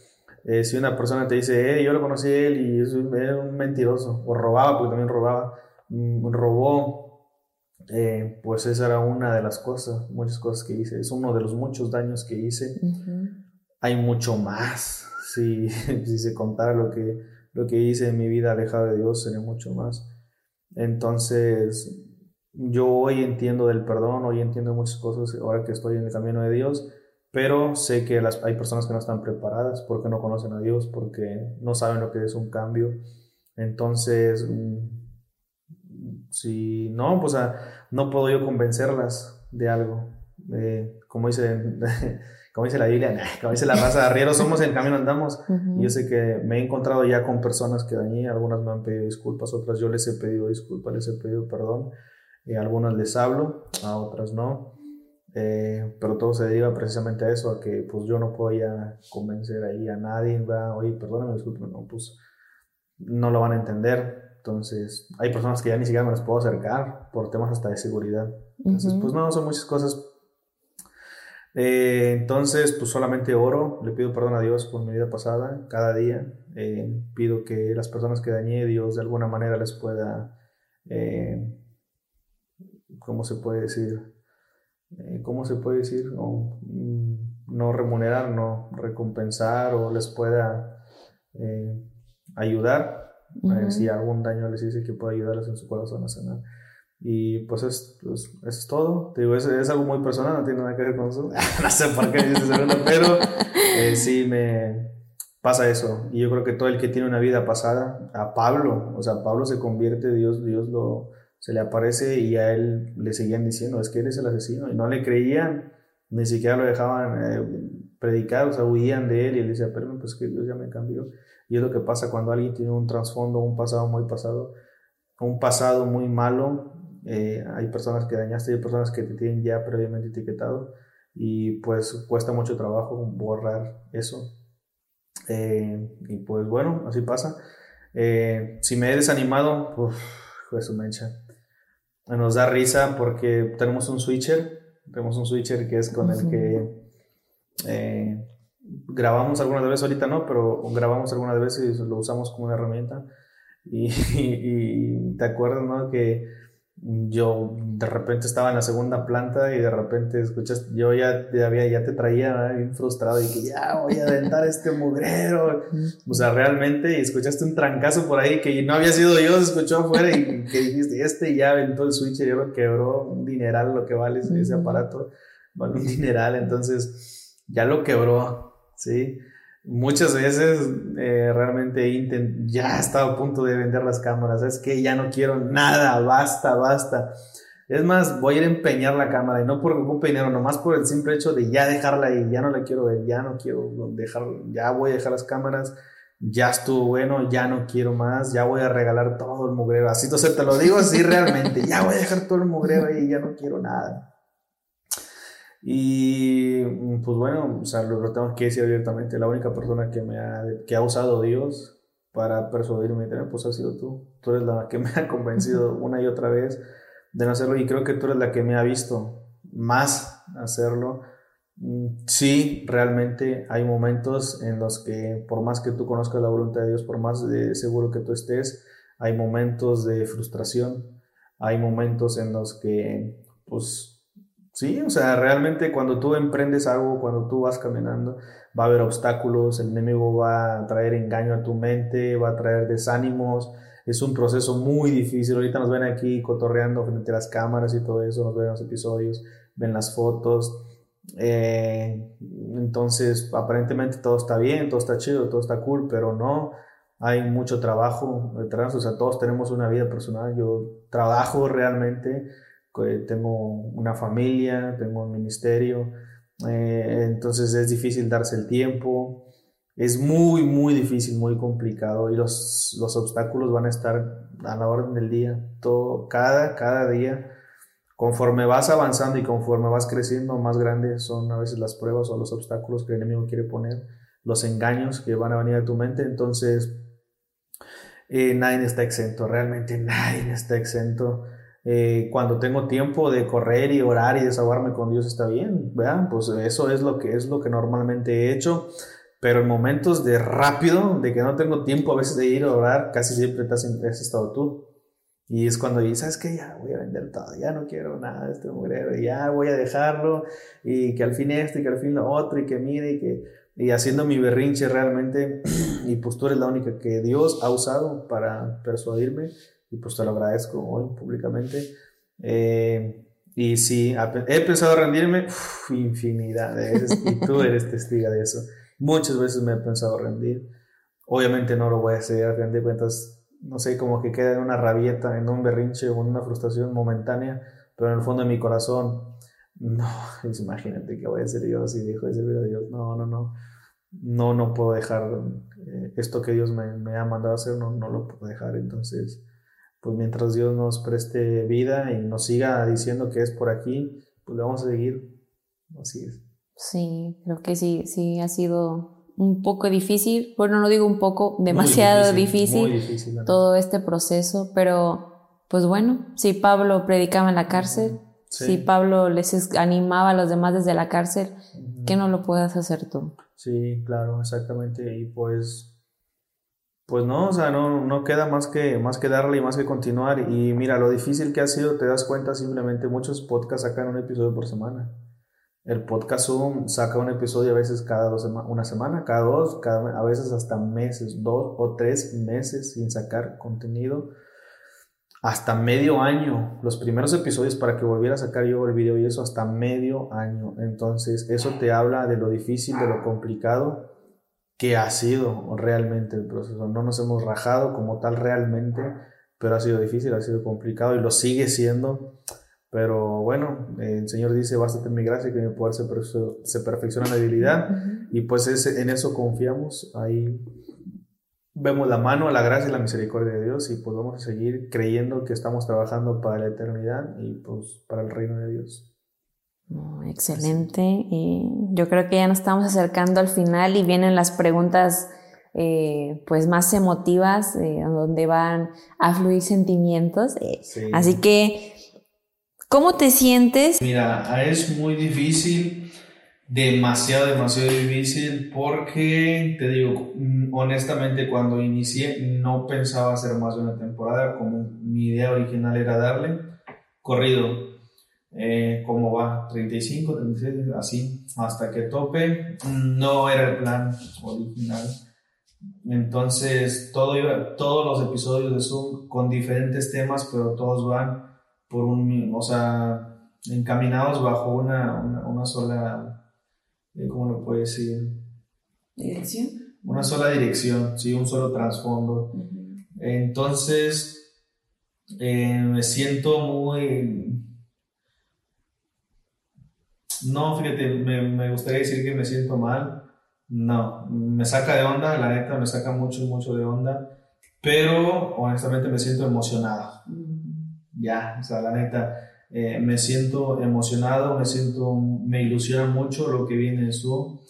eh, si una persona te dice, eh, yo lo conocí a él y es un, un mentiroso, o robaba, porque también robaba, mm, robó, eh, pues esa era una de las cosas, muchas cosas que hice. Es uno de los muchos daños que hice. Hay mucho más, si, si se contara lo que lo que hice en mi vida alejado de Dios sería mucho más. Entonces, yo hoy entiendo del perdón, hoy entiendo muchas cosas ahora que estoy en el camino de Dios, pero sé que las, hay personas que no están preparadas porque no conocen a Dios, porque no saben lo que es un cambio. Entonces, mm, si no, pues ah, no puedo yo convencerlas de algo. Eh, como dice como dice la Biblia, como dice la raza de arrieros, somos en camino andamos. Yo sé que me he encontrado ya con personas que dañé, algunas me han pedido disculpas, otras yo les he pedido disculpas, les he pedido perdón, a algunas les hablo, a otras no. Eh, pero todo se deriva precisamente a eso, a que pues yo no puedo ya convencer ahí a nadie, oye, perdóname, disculpe, no, pues no lo van a entender. Entonces, hay personas que ya ni siquiera me las puedo acercar por temas hasta de seguridad. Entonces, pues no, son muchas cosas. Eh, entonces, pues solamente oro, le pido perdón a Dios por mi vida pasada, cada día. Eh, pido que las personas que dañé, Dios de alguna manera les pueda, ¿cómo se puede decir? ¿Cómo se puede decir? No, mm, no remunerar, no recompensar o les pueda ayudar a ver si algún daño les hice que pueda ayudarles en su corazón a sanar. Y pues, es, pues, eso es todo. Te digo, es, es, algo muy personal, no tiene nada que ver con eso. no sé por qué dices pero eh, sí me pasa eso. Y yo creo que todo el que tiene una vida pasada, a Pablo, o sea, Pablo se convierte, Dios, Dios lo, se le aparece y a él le seguían diciendo, es que él es el asesino. Y no le creían, ni siquiera lo dejaban eh, predicar, o sea, huían de él y él decía, pero pues que Dios ya me cambió. Y es lo que pasa cuando alguien tiene un trasfondo, un pasado muy pasado, un pasado muy malo. Eh, hay personas que dañaste, hay personas que te tienen ya previamente etiquetado y pues cuesta mucho trabajo borrar eso. Eh, y pues bueno, así pasa. Eh, si me he desanimado, pues, eso mencha. Nos da risa porque tenemos un switcher, tenemos un switcher que es con el que grabamos algunas veces, ahorita no, pero grabamos algunas veces y lo usamos como una herramienta. Y, y, te acuerdas, ¿no? Que yo de repente estaba en la segunda planta y de repente escuchas, yo ya, ya, había, ya te traía bien frustrado y que ya voy a aventar este mugrero. O sea, realmente, y escuchaste un trancazo por ahí que no había sido yo, se escuchó afuera y que dijiste, este ya aventó el switch y yo lo quebró, un dineral lo que vale ese, aparato, vale un dineral, entonces ya lo quebró ¿sí? Muchas veces eh, realmente ya estaba a punto de vender las cámaras, es que ya no quiero nada, basta, basta. Es más, voy a ir a empeñar la cámara y no por ocupe dinero, nomás por el simple hecho de ya dejarla ahí, ya no la quiero ver, ya no quiero dejar, ya voy a dejar las cámaras, ya estuvo bueno, ya no quiero más, ya voy a regalar todo el mugrero. Así, entonces te lo digo así realmente, ya voy a dejar todo el mugrero ahí, ya no quiero nada. Y mm, pues bueno, o sea, lo, tengo que decir abiertamente, la única persona que, me ha, que ha usado Dios para persuadirme, pues ha sido tú. Tú eres la que me ha convencido una y otra vez de no hacerlo y creo que tú eres la que me ha visto más hacerlo. Mm, sí, realmente hay momentos en los que por más que tú conozcas la voluntad de Dios, por más de seguro que tú estés, hay momentos de frustración, hay momentos en los que pues Sí, o sea, realmente cuando tú emprendes algo, cuando tú vas caminando, va a haber obstáculos, el enemigo va a traer engaño a tu mente, va a traer desánimos, es un proceso muy difícil. Ahorita nos ven aquí cotorreando frente a las cámaras y todo eso, nos ven los episodios, ven las fotos. Eh, entonces, aparentemente todo está bien, todo está chido, todo está cool, pero no, hay mucho trabajo detrás, o sea, todos tenemos una vida personal, yo trabajo realmente tengo una familia, tengo un ministerio, eh, entonces es difícil darse el tiempo, es muy, muy difícil, muy complicado y los, los obstáculos van a estar a la orden del día, todo, cada, cada día. Conforme vas avanzando y conforme vas creciendo, más grandes son a veces las pruebas o los obstáculos que el enemigo quiere poner, los engaños que van a venir a tu mente. Entonces, eh, nadie está exento, realmente nadie está exento. Eh, cuando tengo tiempo de correr y orar y desahogarme con Dios está bien, vean, pues eso es lo que es lo que normalmente he hecho, pero en momentos de rápido, de que no tengo tiempo a veces de ir a orar, casi siempre te has, estado tú. Y es cuando dices, ¿sabes qué? Ya voy a vender todo, ya no quiero nada de este mugrero, ya voy a dejarlo, y que al fin esto, y que al fin lo otro, y que mire, y que, y haciendo mi berrinche realmente, y pues tú eres la única que Dios ha usado para persuadirme y pues te lo agradezco hoy públicamente. Eh, y sí, he pensado rendirme infinidad de veces y tú eres testiga de eso. Muchas veces me he pensado rendir. Obviamente no lo voy a hacer, a fin de cuentas, no sé, como que queda en una rabieta, en un berrinche o en una frustración momentánea, pero en el fondo de mi corazón, no, imagínate que voy a ser yo si dejo de servir a Dios. No, no, no. No, no puedo dejar eh, esto que Dios me, me, ha mandado a hacer, no, no lo puedo dejar. Entonces, pues mientras Dios nos preste vida y nos siga diciendo que es por aquí, pues le vamos a seguir. Así es. Sí, creo que sí, sí ha sido un poco difícil, bueno, no digo un poco, demasiado difícil, todo este proceso, pero pues bueno, si Pablo predicaba en la cárcel, si Pablo les animaba a los demás desde la cárcel, ¿qué no lo puedes hacer tú? Sí, claro, exactamente, y pues pues no, o sea, no, no queda más que, más que darle y más que continuar. Y mira, lo difícil que ha sido, te das cuenta, simplemente muchos podcasts sacan un episodio por semana. El podcast Zoom saca un episodio a veces cada dos una semana, cada dos, cada, a veces hasta meses, dos o tres meses sin sacar contenido. Hasta medio año. Los primeros episodios para que volviera a sacar yo el video y eso hasta medio año. Entonces, eso te habla de lo difícil, de lo complicado que ha sido realmente el proceso. No nos hemos rajado como tal realmente, pero ha sido difícil, ha sido complicado y lo sigue siendo. Pero bueno, el Señor dice, bástate en mi gracia, que mi poder se, se perfecciona en la debilidad. Y pues ese, en eso confiamos. Ahí vemos la mano, la gracia y la misericordia de Dios y pues vamos a seguir creyendo que estamos trabajando para la eternidad y pues para el reino de Dios. Excelente. Y yo creo que ya nos estamos acercando al final y vienen las preguntas eh, pues más emotivas, eh, donde van a fluir sentimientos. Eh, así que ¿Cómo te sientes? Mira, es muy difícil, demasiado, demasiado difícil, porque te digo, mm, honestamente, cuando inicié no pensaba hacer más de una temporada, como mi idea original era darle corrido. Eh, ¿Cómo va? 35, 36, así, hasta que tope. No era el plan original. Entonces, todo todos los episodios de Zoom con diferentes temas, pero todos van por un, o sea, encaminados bajo una, una, sola, eh, ¿cómo lo puedo decir? Dirección. Una sola dirección, sí, un solo trasfondo. Entonces, eh, me siento muy... No, fíjate, me, me, gustaría decir que me siento mal. No, me saca de onda, la neta me saca mucho, mucho de onda. Pero honestamente me siento emocionado ya, o sea, la neta, eh, me siento emocionado, me siento, me ilusiona mucho lo que viene en su.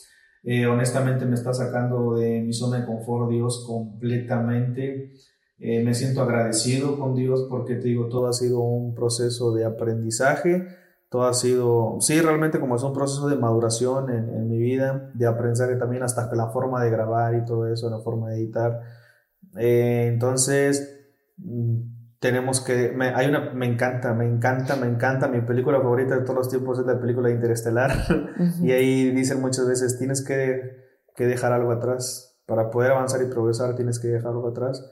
Eh, honestamente me está sacando de mi zona de confort Dios completamente. Eh, me siento agradecido con Dios porque te digo, todo ha sido un proceso de aprendizaje, todo ha sido, sí, realmente como es un proceso de maduración en, en mi vida, de aprendizaje también hasta la forma de grabar y todo eso, la forma de editar. entonces, mm, tenemos que, me, hay una, me encanta, me encanta, me encanta, mi película favorita de todos los tiempos es la película Interestelar, y ahí dicen muchas veces, tienes que, que, dejar algo atrás, para poder avanzar y progresar tienes que dejar algo atrás,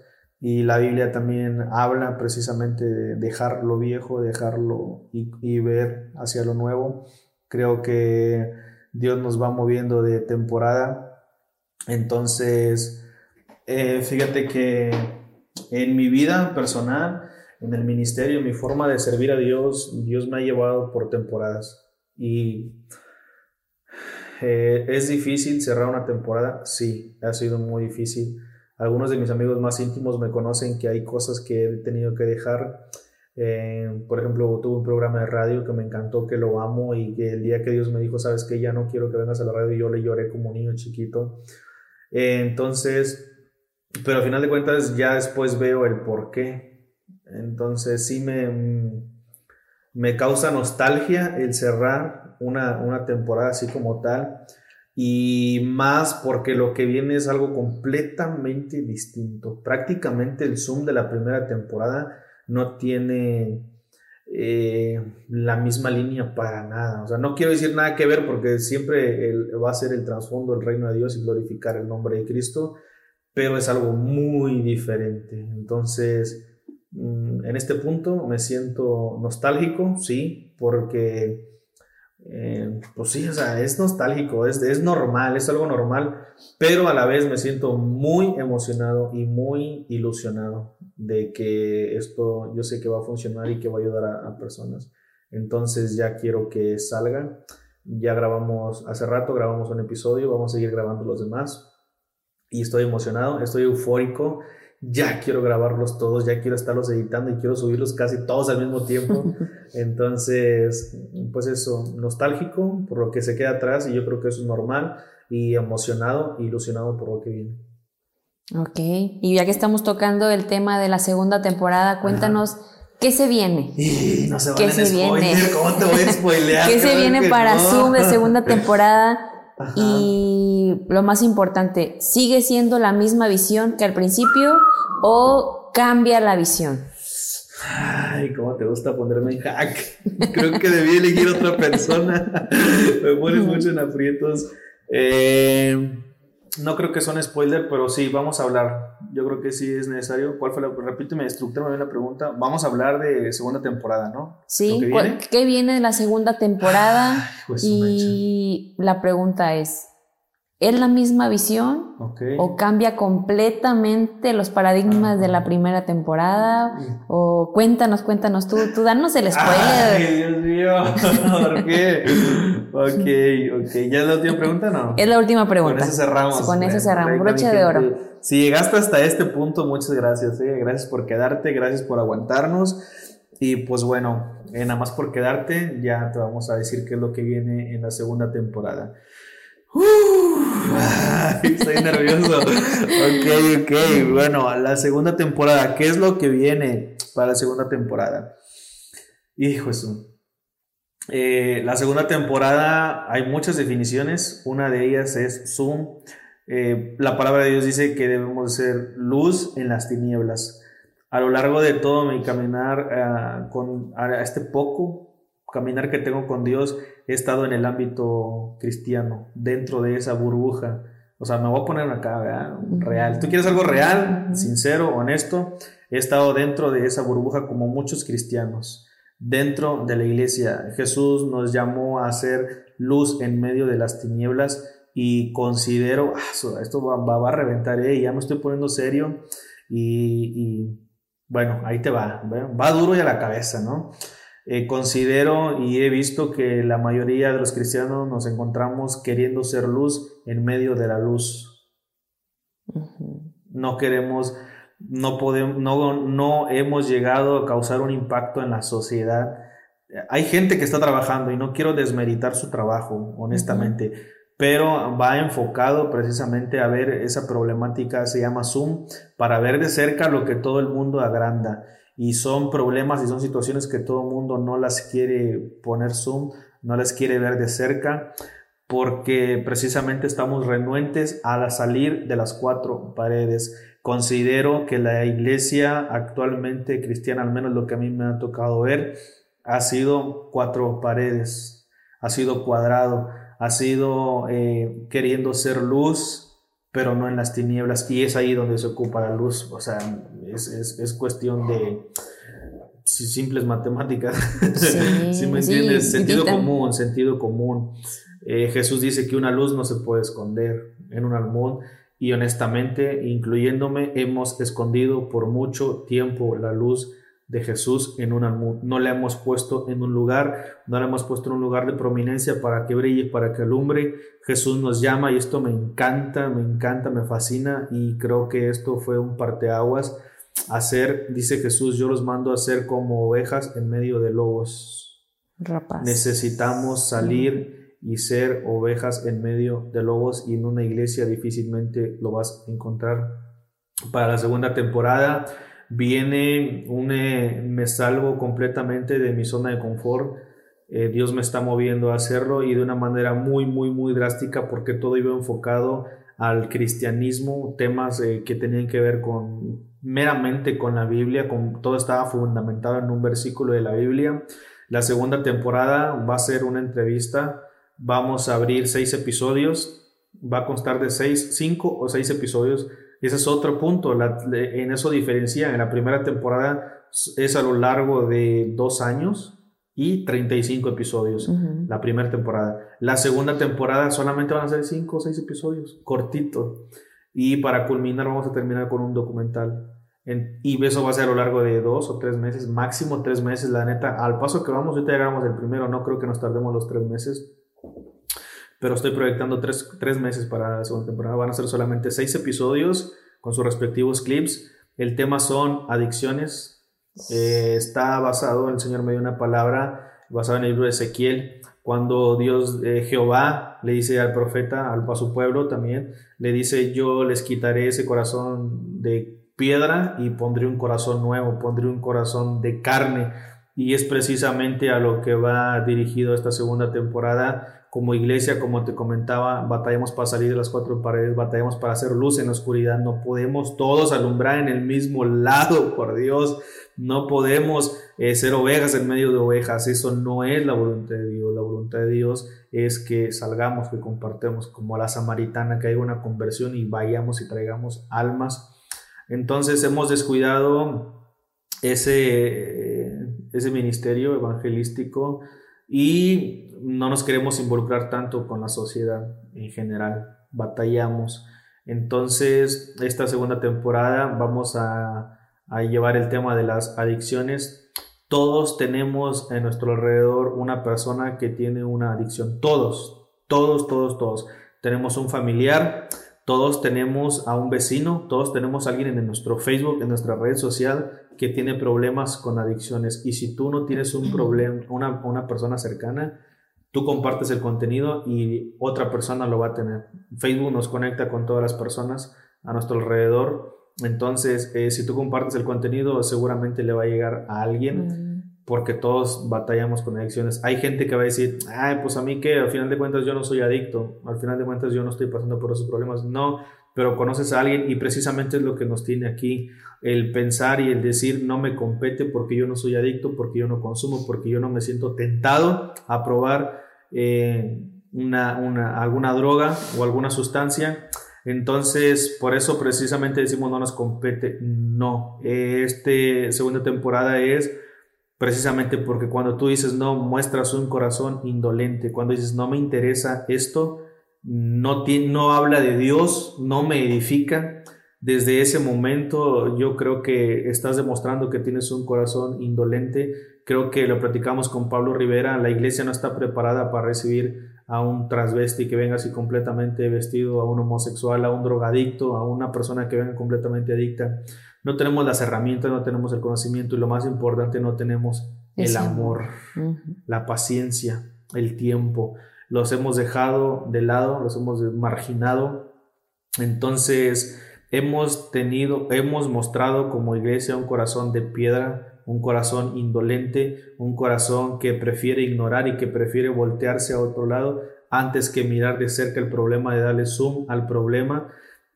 y la Biblia también habla precisamente de dejar lo viejo, dejarlo y, ver hacia lo nuevo, creo que Dios nos va moviendo de temporada, entonces, eh, fíjate que en mi vida personal, en el ministerio, mi forma de servir a Dios, Dios me ha llevado por temporadas. Y eh, es difícil cerrar una temporada, sí, ha sido muy difícil. Algunos de mis amigos más íntimos me conocen que hay cosas que he tenido que dejar. Eh, por ejemplo, tuve un programa de radio que me encantó, que lo amo y que el día que Dios me dijo, sabes que ya no quiero que vengas a la radio, yo le lloré como un niño chiquito. Eh, entonces, pero al final de cuentas ya después veo el por qué. Entonces sí me, me causa nostalgia el cerrar una, una temporada así como tal. Y más porque lo que viene es algo completamente distinto. Prácticamente el Zoom de la primera temporada no tiene eh, la misma línea para nada. O sea, no quiero decir nada que ver porque siempre va a ser el trasfondo del reino de Dios y glorificar el nombre de Cristo pero es algo muy diferente. Entonces, mm, en este punto me siento nostálgico, sí, porque, eh, pues sí, o sea, es nostálgico, es, es normal, es algo normal, pero a la vez me siento muy emocionado y muy ilusionado de que esto yo sé que va a funcionar y que va a ayudar a, a personas. Entonces ya quiero que salga. Ya grabamos, hace rato grabamos un episodio, vamos a seguir grabando los demás y estoy emocionado, estoy eufórico ya quiero grabarlos todos, ya quiero estarlos editando y quiero subirlos casi todos al mismo tiempo. Entonces, pues eso, nostálgico por lo que se queda atrás y yo creo que eso es normal y emocionado, ilusionado por lo que viene. Ok, y ya que estamos tocando el tema de la segunda temporada, cuéntanos qué se viene. no se ¿Qué se viene? ¿Cómo te voy a spoilear? ¿Qué se viene para Zoom de segunda temporada? Y lo más importante, ¿sigue siendo la misma visión que al principio o cambia la visión? Ay, cómo te gusta ponerme en hack. Creo que debí elegir otra persona. Me pones mucho en aprietos. Eh, no creo que son spoiler, pero sí, vamos a hablar. Yo creo que sí es necesario. ¿Cuál fue la, repíteme, estructúrame la pregunta. Vamos a hablar de segunda temporada, ¿no? Sí, ¿qué viene de la segunda temporada? Pues, y la pregunta es, ¿Es la misma visión? ¿O cambia completamente los paradigmas de la primera temporada? ¿O cuéntanos, cuéntanos tú, tú danos el spoiler? Ay, Dios mío, ¿por qué? ok, ok. ¿Ya es la última pregunta no? Es la última pregunta. Con eso cerramos. Con eso cerramos, broche de oro. Si llegaste hasta este punto, muchas gracias. ¿eh? Gracias por quedarte, gracias por aguantarnos. Y pues bueno, eh, nada más por quedarte, ya te vamos a decir qué es lo que viene en la segunda temporada estoy nervioso. ok, ok. Bueno, la segunda temporada. ¿Qué es lo que viene para la segunda temporada? Hijo eso. Eh, la segunda temporada hay muchas definiciones. Una de ellas es Zoom. Eh, la palabra de Dios dice que debemos ser luz en las tinieblas. A lo largo de todo mi caminar ah, con a este poco caminar que tengo con Dios, he estado en el ámbito cristiano, dentro de esa burbuja. O sea, me voy a poner acá, real. ¿Tú quieres algo real, sincero, honesto? He estado dentro de esa burbuja como muchos cristianos, dentro de la iglesia. Jesús nos llamó a hacer luz en medio de las tinieblas y considero, ah, esto va, a reventar, ¿eh? ya me estoy poniendo serio y, y bueno, ahí te va, va duro y a la cabeza, ¿no? Eh, considero y he visto que la mayoría de los cristianos nos encontramos queriendo ser luz en medio de la luz. No queremos, no podemos, no, no hemos llegado a causar un impacto en la sociedad. Hay gente que está trabajando y no quiero desmeritar su trabajo, honestamente, pero va enfocado precisamente a ver esa problemática, se llama Zoom, para ver de cerca lo que todo el mundo agranda y son problemas y son situaciones que todo el mundo no las quiere poner zoom, no las quiere ver de cerca, porque precisamente estamos renuentes a salir de las cuatro paredes. Considero que la iglesia actualmente cristiana, al menos lo que a mí me ha tocado ver, ha sido cuatro paredes, ha sido cuadrado, ha sido eh, queriendo ser luz, pero no en las tinieblas. Y es ahí donde se ocupa la luz. O sea, es, cuestión de simples matemáticas. Sí, me entiendes? sentido común, sentido común. Eh, Jesús dice que una luz no se puede esconder en un almón. Y honestamente, incluyéndome, hemos escondido por mucho tiempo la luz de Jesús en un No le hemos puesto en un lugar, no le hemos puesto en un lugar de prominencia para que brille, para que alumbre. Jesús nos llama y esto me encanta, me encanta, me fascina y creo que esto fue un parteaguas. Hacer, dice Jesús, yo los mando a ser como ovejas en medio de lobos. Necesitamos salir y ser ovejas en medio de lobos y en una iglesia difícilmente lo vas a encontrar. Para la segunda temporada viene un, eh, me salgo completamente de mi zona de confort. Eh, Dios me está moviendo a hacerlo y de una manera muy, muy, muy drástica porque todo iba enfocado al cristianismo, temas eh, que tenían que ver con meramente con la Biblia, con, todo estaba fundamentado en un versículo de la Biblia. La segunda temporada va a ser una entrevista, vamos a abrir seis episodios, va a constar de seis, cinco o seis episodios. Ese es otro punto, en eso diferencia, en la primera temporada es a lo largo de dos años y 35 episodios, la primera temporada. La segunda temporada solamente van a ser cinco o seis episodios, cortito. Y para culminar vamos a terminar con un documental. y eso va a ser a lo largo de dos o tres meses, máximo tres meses, la neta. Al paso que vamos, ahorita llegamos el primero, no creo que nos tardemos los tres meses pero estoy proyectando tres, meses para la segunda temporada. Van a ser solamente seis episodios con sus respectivos clips El tema son adicciones. Eh, está basado, el Señor me dio una palabra basada en el libro de Ezequiel, cuando Dios, eh, Jehová, le dice al profeta, al, a su pueblo también, le dice, yo les quitaré ese corazón de piedra y pondré un corazón nuevo, pondré un corazón de carne. Y es precisamente a lo que va dirigido esta segunda temporada. Como iglesia, como te comentaba, batallamos para salir de las cuatro paredes, batallamos para hacer luz en la oscuridad. No podemos todos alumbrar en el mismo lado, por Dios. No podemos eh, ser ovejas en medio de ovejas. Eso no es la voluntad de Dios. La voluntad de Dios es que salgamos, que compartemos, como la samaritana, que haya una conversión y vayamos y traigamos almas entonces hemos descuidado ese, ese ministerio evangelístico y no nos queremos involucrar tanto con la sociedad en general, batallamos. Entonces, esta segunda temporada vamos a, llevar el tema de las adicciones. Todos tenemos en nuestro alrededor una persona que tiene una adicción. Todos, todos, todos, todos. Tenemos un familiar, todos tenemos a un vecino, todos tenemos alguien en nuestro Facebook, en nuestra red social que tiene problemas con adicciones. Y si tú no tienes un problema, una, una persona cercana, tú compartes el contenido y otra persona lo va a tener. Facebook nos conecta con todas las personas a nuestro alrededor. Entonces, eh, si tú compartes el contenido, seguramente le va a llegar a alguien. Mm porque todos batallamos con adicciones. Hay gente que va a decir, ay, pues a mí que al final de cuentas yo no soy adicto, al final de cuentas yo no estoy pasando por esos problemas. No, pero conoces a alguien y precisamente es lo que nos tiene aquí, el pensar y el decir, no me compete porque yo no soy adicto, porque yo no consumo, porque yo no me siento tentado a probar eh, una, una, alguna droga o alguna sustancia. Entonces, por eso precisamente decimos no nos compete. No, este segunda temporada es precisamente porque cuando tú dices no, muestras un corazón indolente, cuando dices no me interesa esto, no, no habla de Dios, no me edifica, desde ese momento yo creo que estás demostrando que tienes un corazón indolente. Creo que lo platicamos con Pablo Rivera, la iglesia no está preparada para recibir a un transvesti que venga así completamente vestido, a un homosexual, a un drogadicto, a una persona que venga completamente adicta no tenemos las herramientas, no tenemos el conocimiento y lo más importante, no tenemos el amor, la paciencia, el tiempo. Los hemos dejado de lado, los hemos marginado. Entonces, hemos tenido, hemos mostrado como iglesia un corazón de piedra, un corazón indolente, un corazón que prefiere ignorar y que prefiere voltearse a otro lado antes que mirar de cerca el problema, de darle zoom al problema.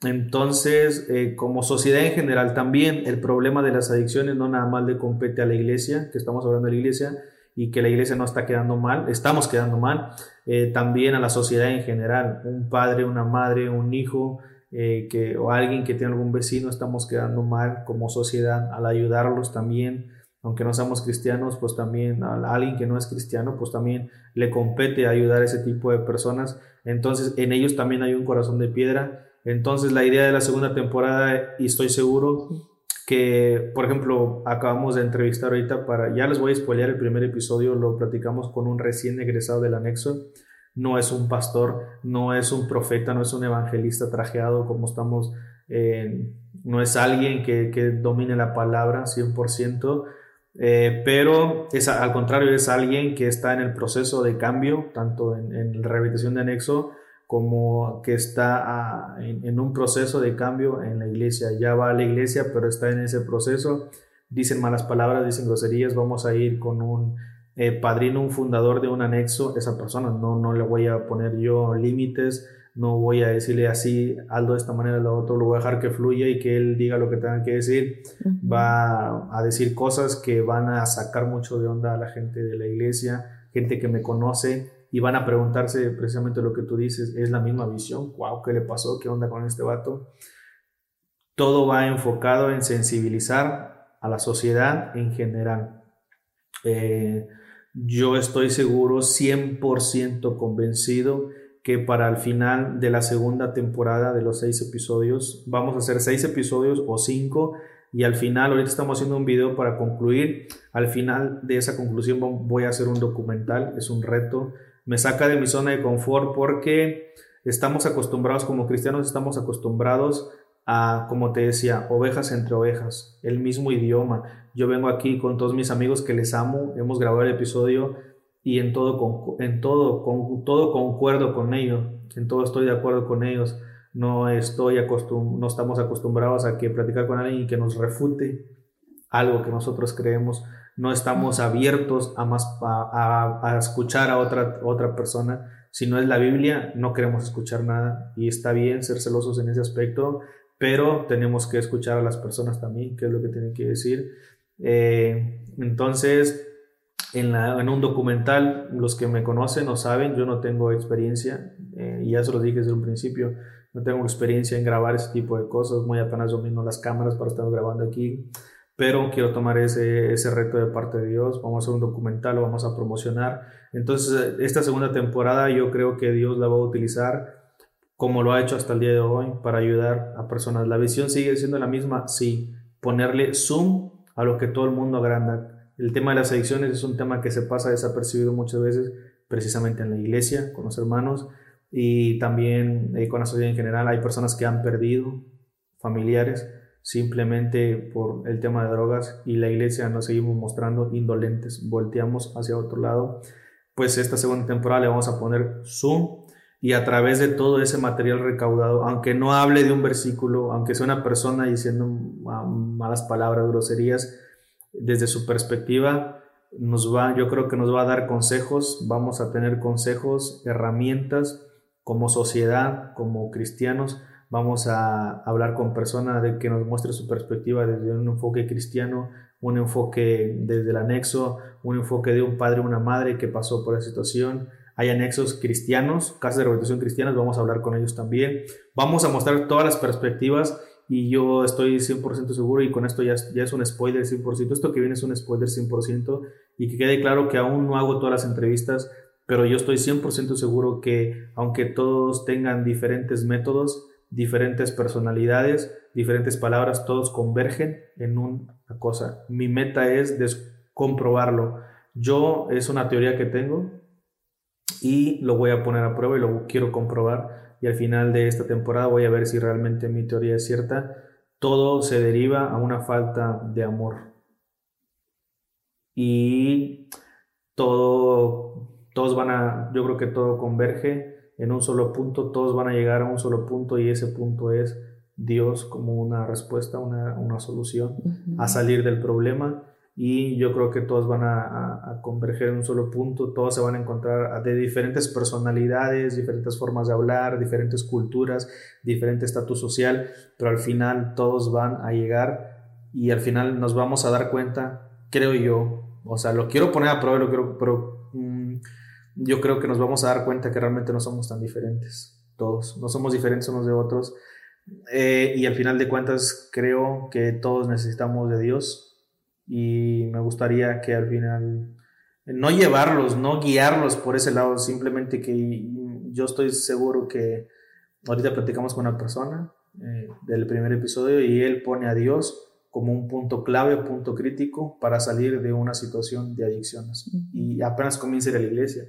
Entonces, eh, como sociedad en general también, el problema de las adicciones no nada más le compete a la iglesia, que estamos hablando de la iglesia, y que la iglesia no está quedando mal, estamos quedando mal, eh, también a la sociedad en general, un padre, una madre, un hijo, eh, que, o alguien que tiene algún vecino, estamos quedando mal como sociedad al ayudarlos también, aunque no seamos cristianos, pues también a alguien que no es cristiano, pues también le compete ayudar a ese tipo de personas. Entonces, en ellos también hay un corazón de piedra entonces la idea de la segunda temporada, y estoy seguro que, por ejemplo, acabamos de entrevistar ahorita para, ya les voy a spoilear el primer episodio, lo platicamos con un recién egresado del anexo. No es un pastor, no es un profeta, no es un evangelista trajeado como estamos, eh, no es alguien que, que, domine la palabra 100%, eh, pero es, al contrario es alguien que está en el proceso de cambio, tanto en, en la rehabilitación de anexo, como que está ah, en, un proceso de cambio en la iglesia. Ya va a la iglesia, pero está en ese proceso. Dicen malas palabras, dicen groserías. Vamos a ir con un eh, padrino, un fundador de un anexo. Esa persona no, no le voy a poner yo límites. No voy a decirle así, algo de esta manera, lo otro. Lo voy a dejar que fluya y que él diga lo que tenga que decir. Va a decir cosas que van a sacar mucho de onda a la gente de la iglesia, gente que me conoce y van a preguntarse precisamente lo que tú dices, es la misma visión, wow, ¿qué le pasó? ¿Qué onda con este vato? Todo va enfocado en sensibilizar a la sociedad en general. Eh, yo estoy seguro, 100% convencido, que para el final de la segunda temporada de los seis episodios, vamos a hacer seis episodios o cinco, y al final, ahorita estamos haciendo un video para concluir, al final de esa conclusión voy a hacer un documental, es un reto. Me saca de mi zona de confort porque estamos acostumbrados, como cristianos estamos acostumbrados a, como te decía, ovejas entre ovejas, el mismo idioma. Yo vengo aquí con todos mis amigos que les amo, hemos grabado el episodio y en todo, en todo, con, todo concuerdo con ellos, en todo estoy de acuerdo con ellos. No, estoy acostum no estamos acostumbrados a que platicar con alguien y que nos refute algo que nosotros creemos. No estamos abiertos a, más, a, a, escuchar a otra, otra persona. Si no es la Biblia, no queremos escuchar nada. Y está bien ser celosos en ese aspecto, pero tenemos que escuchar a las personas también, qué es lo que tienen que decir. Eh, entonces, en, un documental, los que me conocen o saben, yo no tengo experiencia, eh, y ya se lo dije desde un principio, no tengo experiencia en grabar ese tipo de cosas, muy apenas domino las cámaras para estar grabando aquí, pero quiero tomar ese, ese reto de parte de Dios, vamos a hacer un documental, lo vamos a promocionar. Entonces, esta segunda temporada yo creo que Dios la va a utilizar como lo ha hecho hasta el día de hoy para ayudar a personas. La visión sigue siendo la misma, sí, ponerle zoom a lo que todo el mundo agranda. El tema de las adicciones es un tema que se pasa desapercibido muchas veces, precisamente en la iglesia, con los hermanos y también eh, con la sociedad en general. Hay personas que han perdido familiares simplemente por el tema de drogas y la iglesia nos seguimos mostrando indolentes, volteamos hacia otro lado. Pues esta segunda temporada le vamos a poner zoom y a través de todo ese material recaudado, aunque no hable de un versículo, aunque sea una persona diciendo malas palabras, groserías, desde su perspectiva, nos va, yo creo que nos va a dar consejos, vamos a tener consejos, herramientas como sociedad, como cristianos, vamos a hablar con personas de que nos muestre su perspectiva desde un enfoque cristiano, un enfoque desde el anexo, un enfoque de un padre o una madre que pasó por esa situación, hay anexos cristianos, casas de rehabilitación cristianas, vamos a hablar con ellos también. Vamos a mostrar todas las perspectivas y yo estoy 100% seguro y con esto ya, ya es un spoiler 100%, esto que viene es un spoiler 100% y que quede claro que aún no hago todas las entrevistas, pero yo estoy 100% seguro que aunque todos tengan diferentes métodos, diferentes personalidades, diferentes palabras, todos convergen en una cosa. Mi meta es comprobarlo. Yo es una teoría que tengo, y lo voy a poner a prueba y lo quiero comprobar y al final de esta temporada voy a ver si realmente mi teoría es cierta. Todo se deriva a una falta de amor. Y todo, todos van a, yo creo que todo converge en un solo punto, todos van a llegar a un solo punto y ese punto es Dios como una respuesta, una, una solución a salir del problema y yo creo que todos van a, converger en un solo punto, todos se van a encontrar de diferentes personalidades, diferentes formas de hablar, diferentes culturas, diferente estatus social, pero al final todos van a llegar y al final nos vamos a dar cuenta, creo yo, o sea, lo quiero poner a prueba, lo quiero, pero mm, yo creo que nos vamos a dar cuenta que realmente no somos tan diferentes, todos, no somos diferentes unos de otros. Eh, y al final de cuentas creo que todos necesitamos de Dios, y me gustaría que al final no llevarlos, no guiarlos por ese lado, simplemente que yo estoy seguro que ahorita platicamos con una persona eh, del primer episodio y él pone a Dios como un punto clave, punto crítico para salir de una situación de adicciones y apenas comienza la iglesia.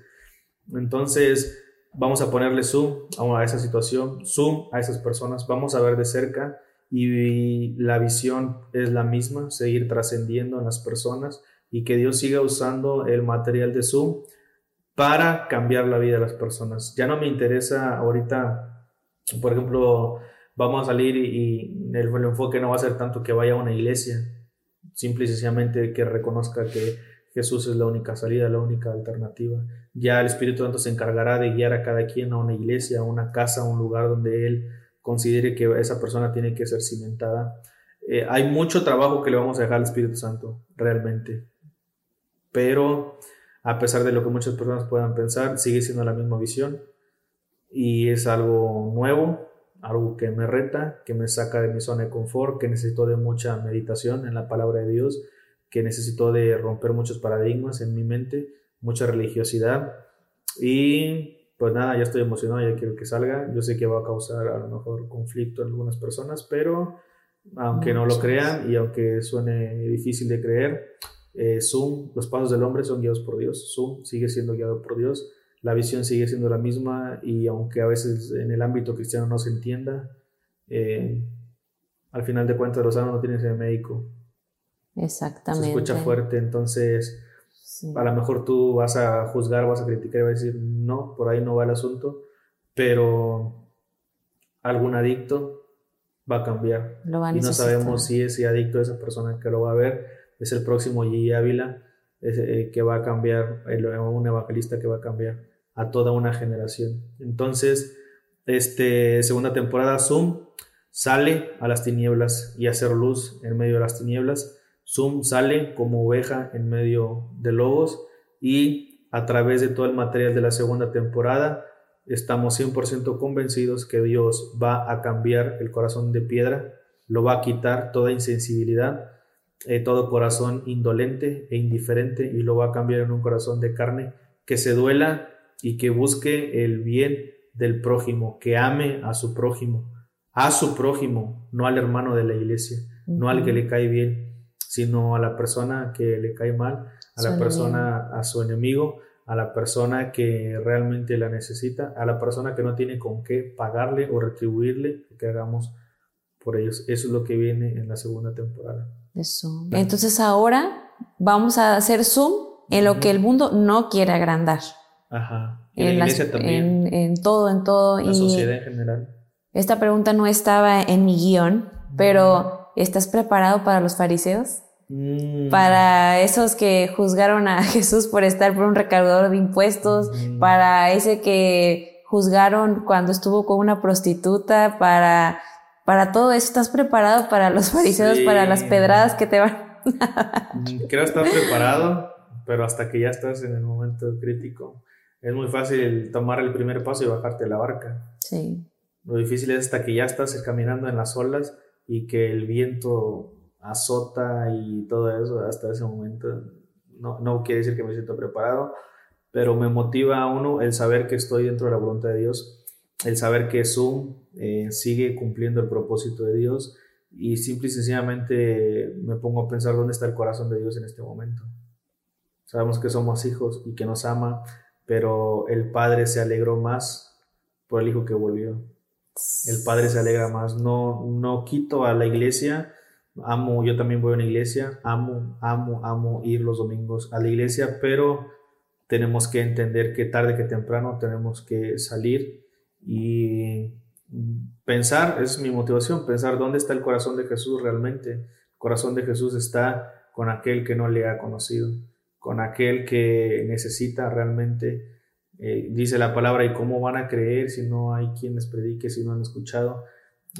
Entonces vamos a ponerle zoom a esa situación, zoom a esas personas, vamos a ver de cerca y la visión es la misma, seguir trascendiendo en las personas y que Dios siga usando el material de Zoom para cambiar la vida de las personas. Ya no me interesa ahorita, por ejemplo, vamos a salir y, el, enfoque no va a ser tanto que vaya a una iglesia, simple y sencillamente que reconozca que Jesús es la única salida, la única alternativa. Ya el Espíritu Santo se encargará de guiar a cada quien a una iglesia, a una casa, a un lugar donde Él considere que esa persona tiene que ser cimentada. Eh, hay mucho trabajo que le vamos a dejar al Espíritu Santo, realmente. Pero a pesar de lo que muchas personas puedan pensar, sigue siendo la misma visión y es algo nuevo, algo que me reta, que me saca de mi zona de confort, que necesito de mucha meditación en la palabra de Dios, que necesito de romper muchos paradigmas en mi mente, mucha religiosidad y pues nada, ya estoy emocionado, ya quiero que salga. Yo sé que va a causar a lo mejor conflicto en algunas personas, pero aunque no lo crean y aunque suene difícil de creer, eh, Zoom, los pasos del hombre son guiados por Dios. Zoom sigue siendo guiado por Dios. La visión sigue siendo la misma y aunque a veces en el ámbito cristiano no se entienda, eh, Al final de cuentas, los sanos no tienen que ser médico. Exactamente. Se escucha fuerte, entonces a lo mejor tú vas a juzgar, vas a criticar y vas a decir, no, por ahí no va el asunto, pero algún adicto va a cambiar. y no sabemos si ese adicto, esa persona que lo va a ver, es el próximo G. Ávila, eh, que va a cambiar, un evangelista que va a cambiar a toda una generación. Entonces, este, segunda temporada, Zoom sale a las tinieblas y hacer luz en medio de las tinieblas. Zoom sale como oveja en medio de lobos y a través de todo el material de la segunda temporada estamos 100% convencidos que Dios va a cambiar el corazón de piedra, lo va a quitar toda insensibilidad, eh, todo corazón indolente e indiferente y lo va a cambiar en un corazón de carne que se duela y que busque el bien del prójimo, que ame a su prójimo, a su prójimo, no al hermano de la iglesia, no al que le cae bien, sino a la persona que le cae mal, a la persona, a su enemigo, a la persona que realmente la necesita, a la persona que no tiene con qué pagarle o retribuirle que hagamos por ellos. Eso es lo que viene en la segunda temporada. Eso. Entonces ahora vamos a hacer zoom en lo que el mundo no quiere agrandar. Ajá. En, la iglesia también. En, todo, en todo. La sociedad en general. Esta pregunta no estaba en mi guion, pero ¿estás preparado para los fariseos? Mm. Para esos que juzgaron a Jesús por estar por un recaudador de impuestos, mm. para ese que juzgaron cuando estuvo con una prostituta, para, para todo eso, ¿estás preparado para los fariseos, para las pedradas que te van mm, Creo estar preparado, pero hasta que ya estás en el momento crítico, es muy fácil tomar el primer paso y bajarte de la barca. Sí. Lo difícil es hasta que ya estás caminando en las olas y que el viento azota y todo eso hasta ese momento. No, no quiere decir que me siento preparado, pero me motiva a uno el saber que estoy dentro de la voluntad de Dios, el saber que Zoom eh, sigue cumpliendo el propósito de Dios y simple y sencillamente me pongo a pensar dónde está el corazón de Dios en este momento. Sabemos que somos hijos y que nos ama, pero el Padre se alegró más por el Hijo que volvió. El Padre se alegra más. No, no quito a la iglesia amo, yo también voy a una iglesia, amo, amo, amo ir los domingos a la iglesia, pero tenemos que entender que tarde que temprano tenemos que salir y pensar, es mi motivación, pensar dónde está el corazón de Jesús realmente. El corazón de Jesús está con aquel que no le ha conocido, con aquel que necesita realmente, eh, dice la palabra, y cómo van a creer si no hay quien les predique, si no han escuchado.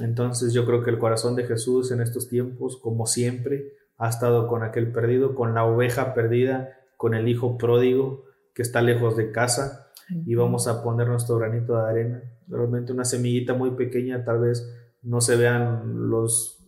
Entonces yo creo que el corazón de Jesús en estos tiempos, como siempre, ha estado con aquel perdido, con la oveja perdida, con el hijo pródigo que está lejos de casa y vamos a poner nuestro granito de arena. Realmente una semillita muy pequeña, tal vez no se vean los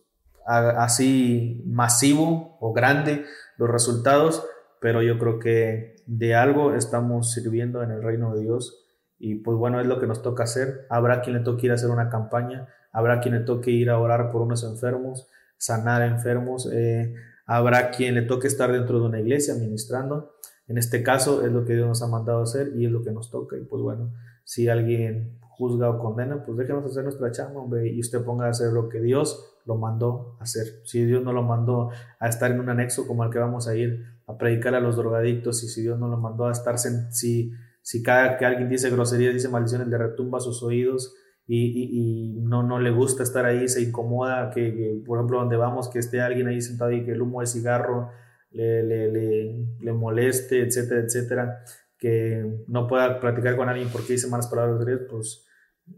así masivo o grande los resultados, pero yo creo que de algo estamos sirviendo en el reino de Dios y pues bueno, es lo que nos toca hacer. Habrá quien le toque ir a hacer una campaña, habrá quien le toque ir a orar por unos enfermos, sanar enfermos, eh, habrá quien le toque estar dentro de una iglesia ministrando. En este caso es lo que Dios nos ha mandado hacer y es lo que nos toca. Y pues bueno, si alguien juzga o condena, pues déjenos hacer nuestra chamba, hombre, y usted ponga a hacer lo que Dios lo mandó a hacer. Si Dios no lo mandó a estar en un anexo como el que vamos a ir a predicar a los drogadictos, y si Dios no lo mandó a estar, si, si cada que alguien dice groserías, dice maldiciones, le retumba sus oídos, y, no, no le gusta estar ahí, se incomoda que, por ejemplo, donde vamos, que esté alguien ahí sentado y que el humo de cigarro le, le, le, moleste, etcétera, etcétera, que no pueda platicar con alguien porque dice malas palabras, pues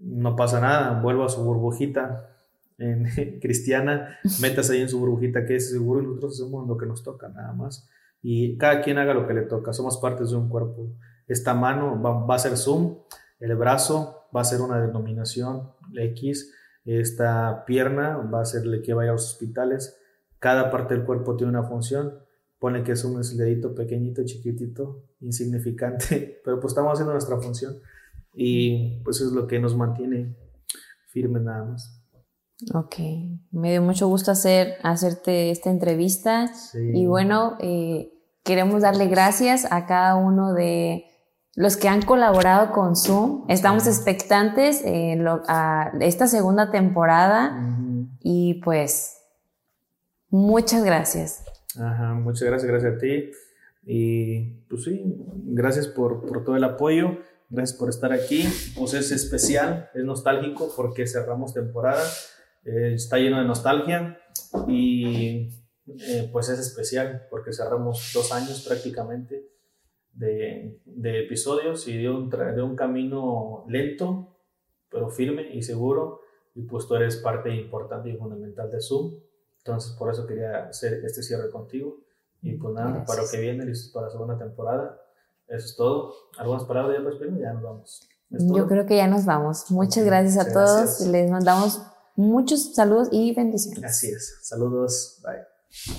no pasa nada, vuelvo a su burbujita en, cristiana, metas ahí en su burbujita que es seguro y nosotros hacemos lo que nos toca, nada más. Y cada quien haga lo que le toca, somos partes de un cuerpo. Esta mano va, va a ser Zoom, el brazo va a ser una denominación X, esta pierna va a ser la que vaya a los hospitales, cada parte del cuerpo tiene una función, pone que es un dedito pequeñito, chiquitito, insignificante, pero pues estamos haciendo nuestra función y pues es lo que nos mantiene firmes nada más. Ok, me dio mucho gusto hacer, hacerte esta entrevista y bueno, eh, queremos darle gracias a cada uno de los que han colaborado con Zoom. Estamos expectantes en a esta segunda temporada Y pues, muchas gracias. Ajá, muchas gracias, gracias a ti. Y pues sí, gracias por, por todo el apoyo, gracias por estar aquí. Pues es especial, es nostálgico porque cerramos temporada, eh, está lleno de nostalgia y eh, pues es especial porque cerramos dos años prácticamente de, de episodios y de un, de un camino lento, pero firme y seguro. Y pues tú eres parte importante y fundamental de Zoom. Entonces por eso quería hacer este cierre contigo. Y pues nada, para lo que viene, listos para la segunda temporada. Eso es todo. ¿Algunas palabras ya, pues, Ya nos vamos. Yo creo que ya nos vamos. Muchas gracias a todos. Les mandamos muchos saludos y bendiciones. Es. Saludos. Bye.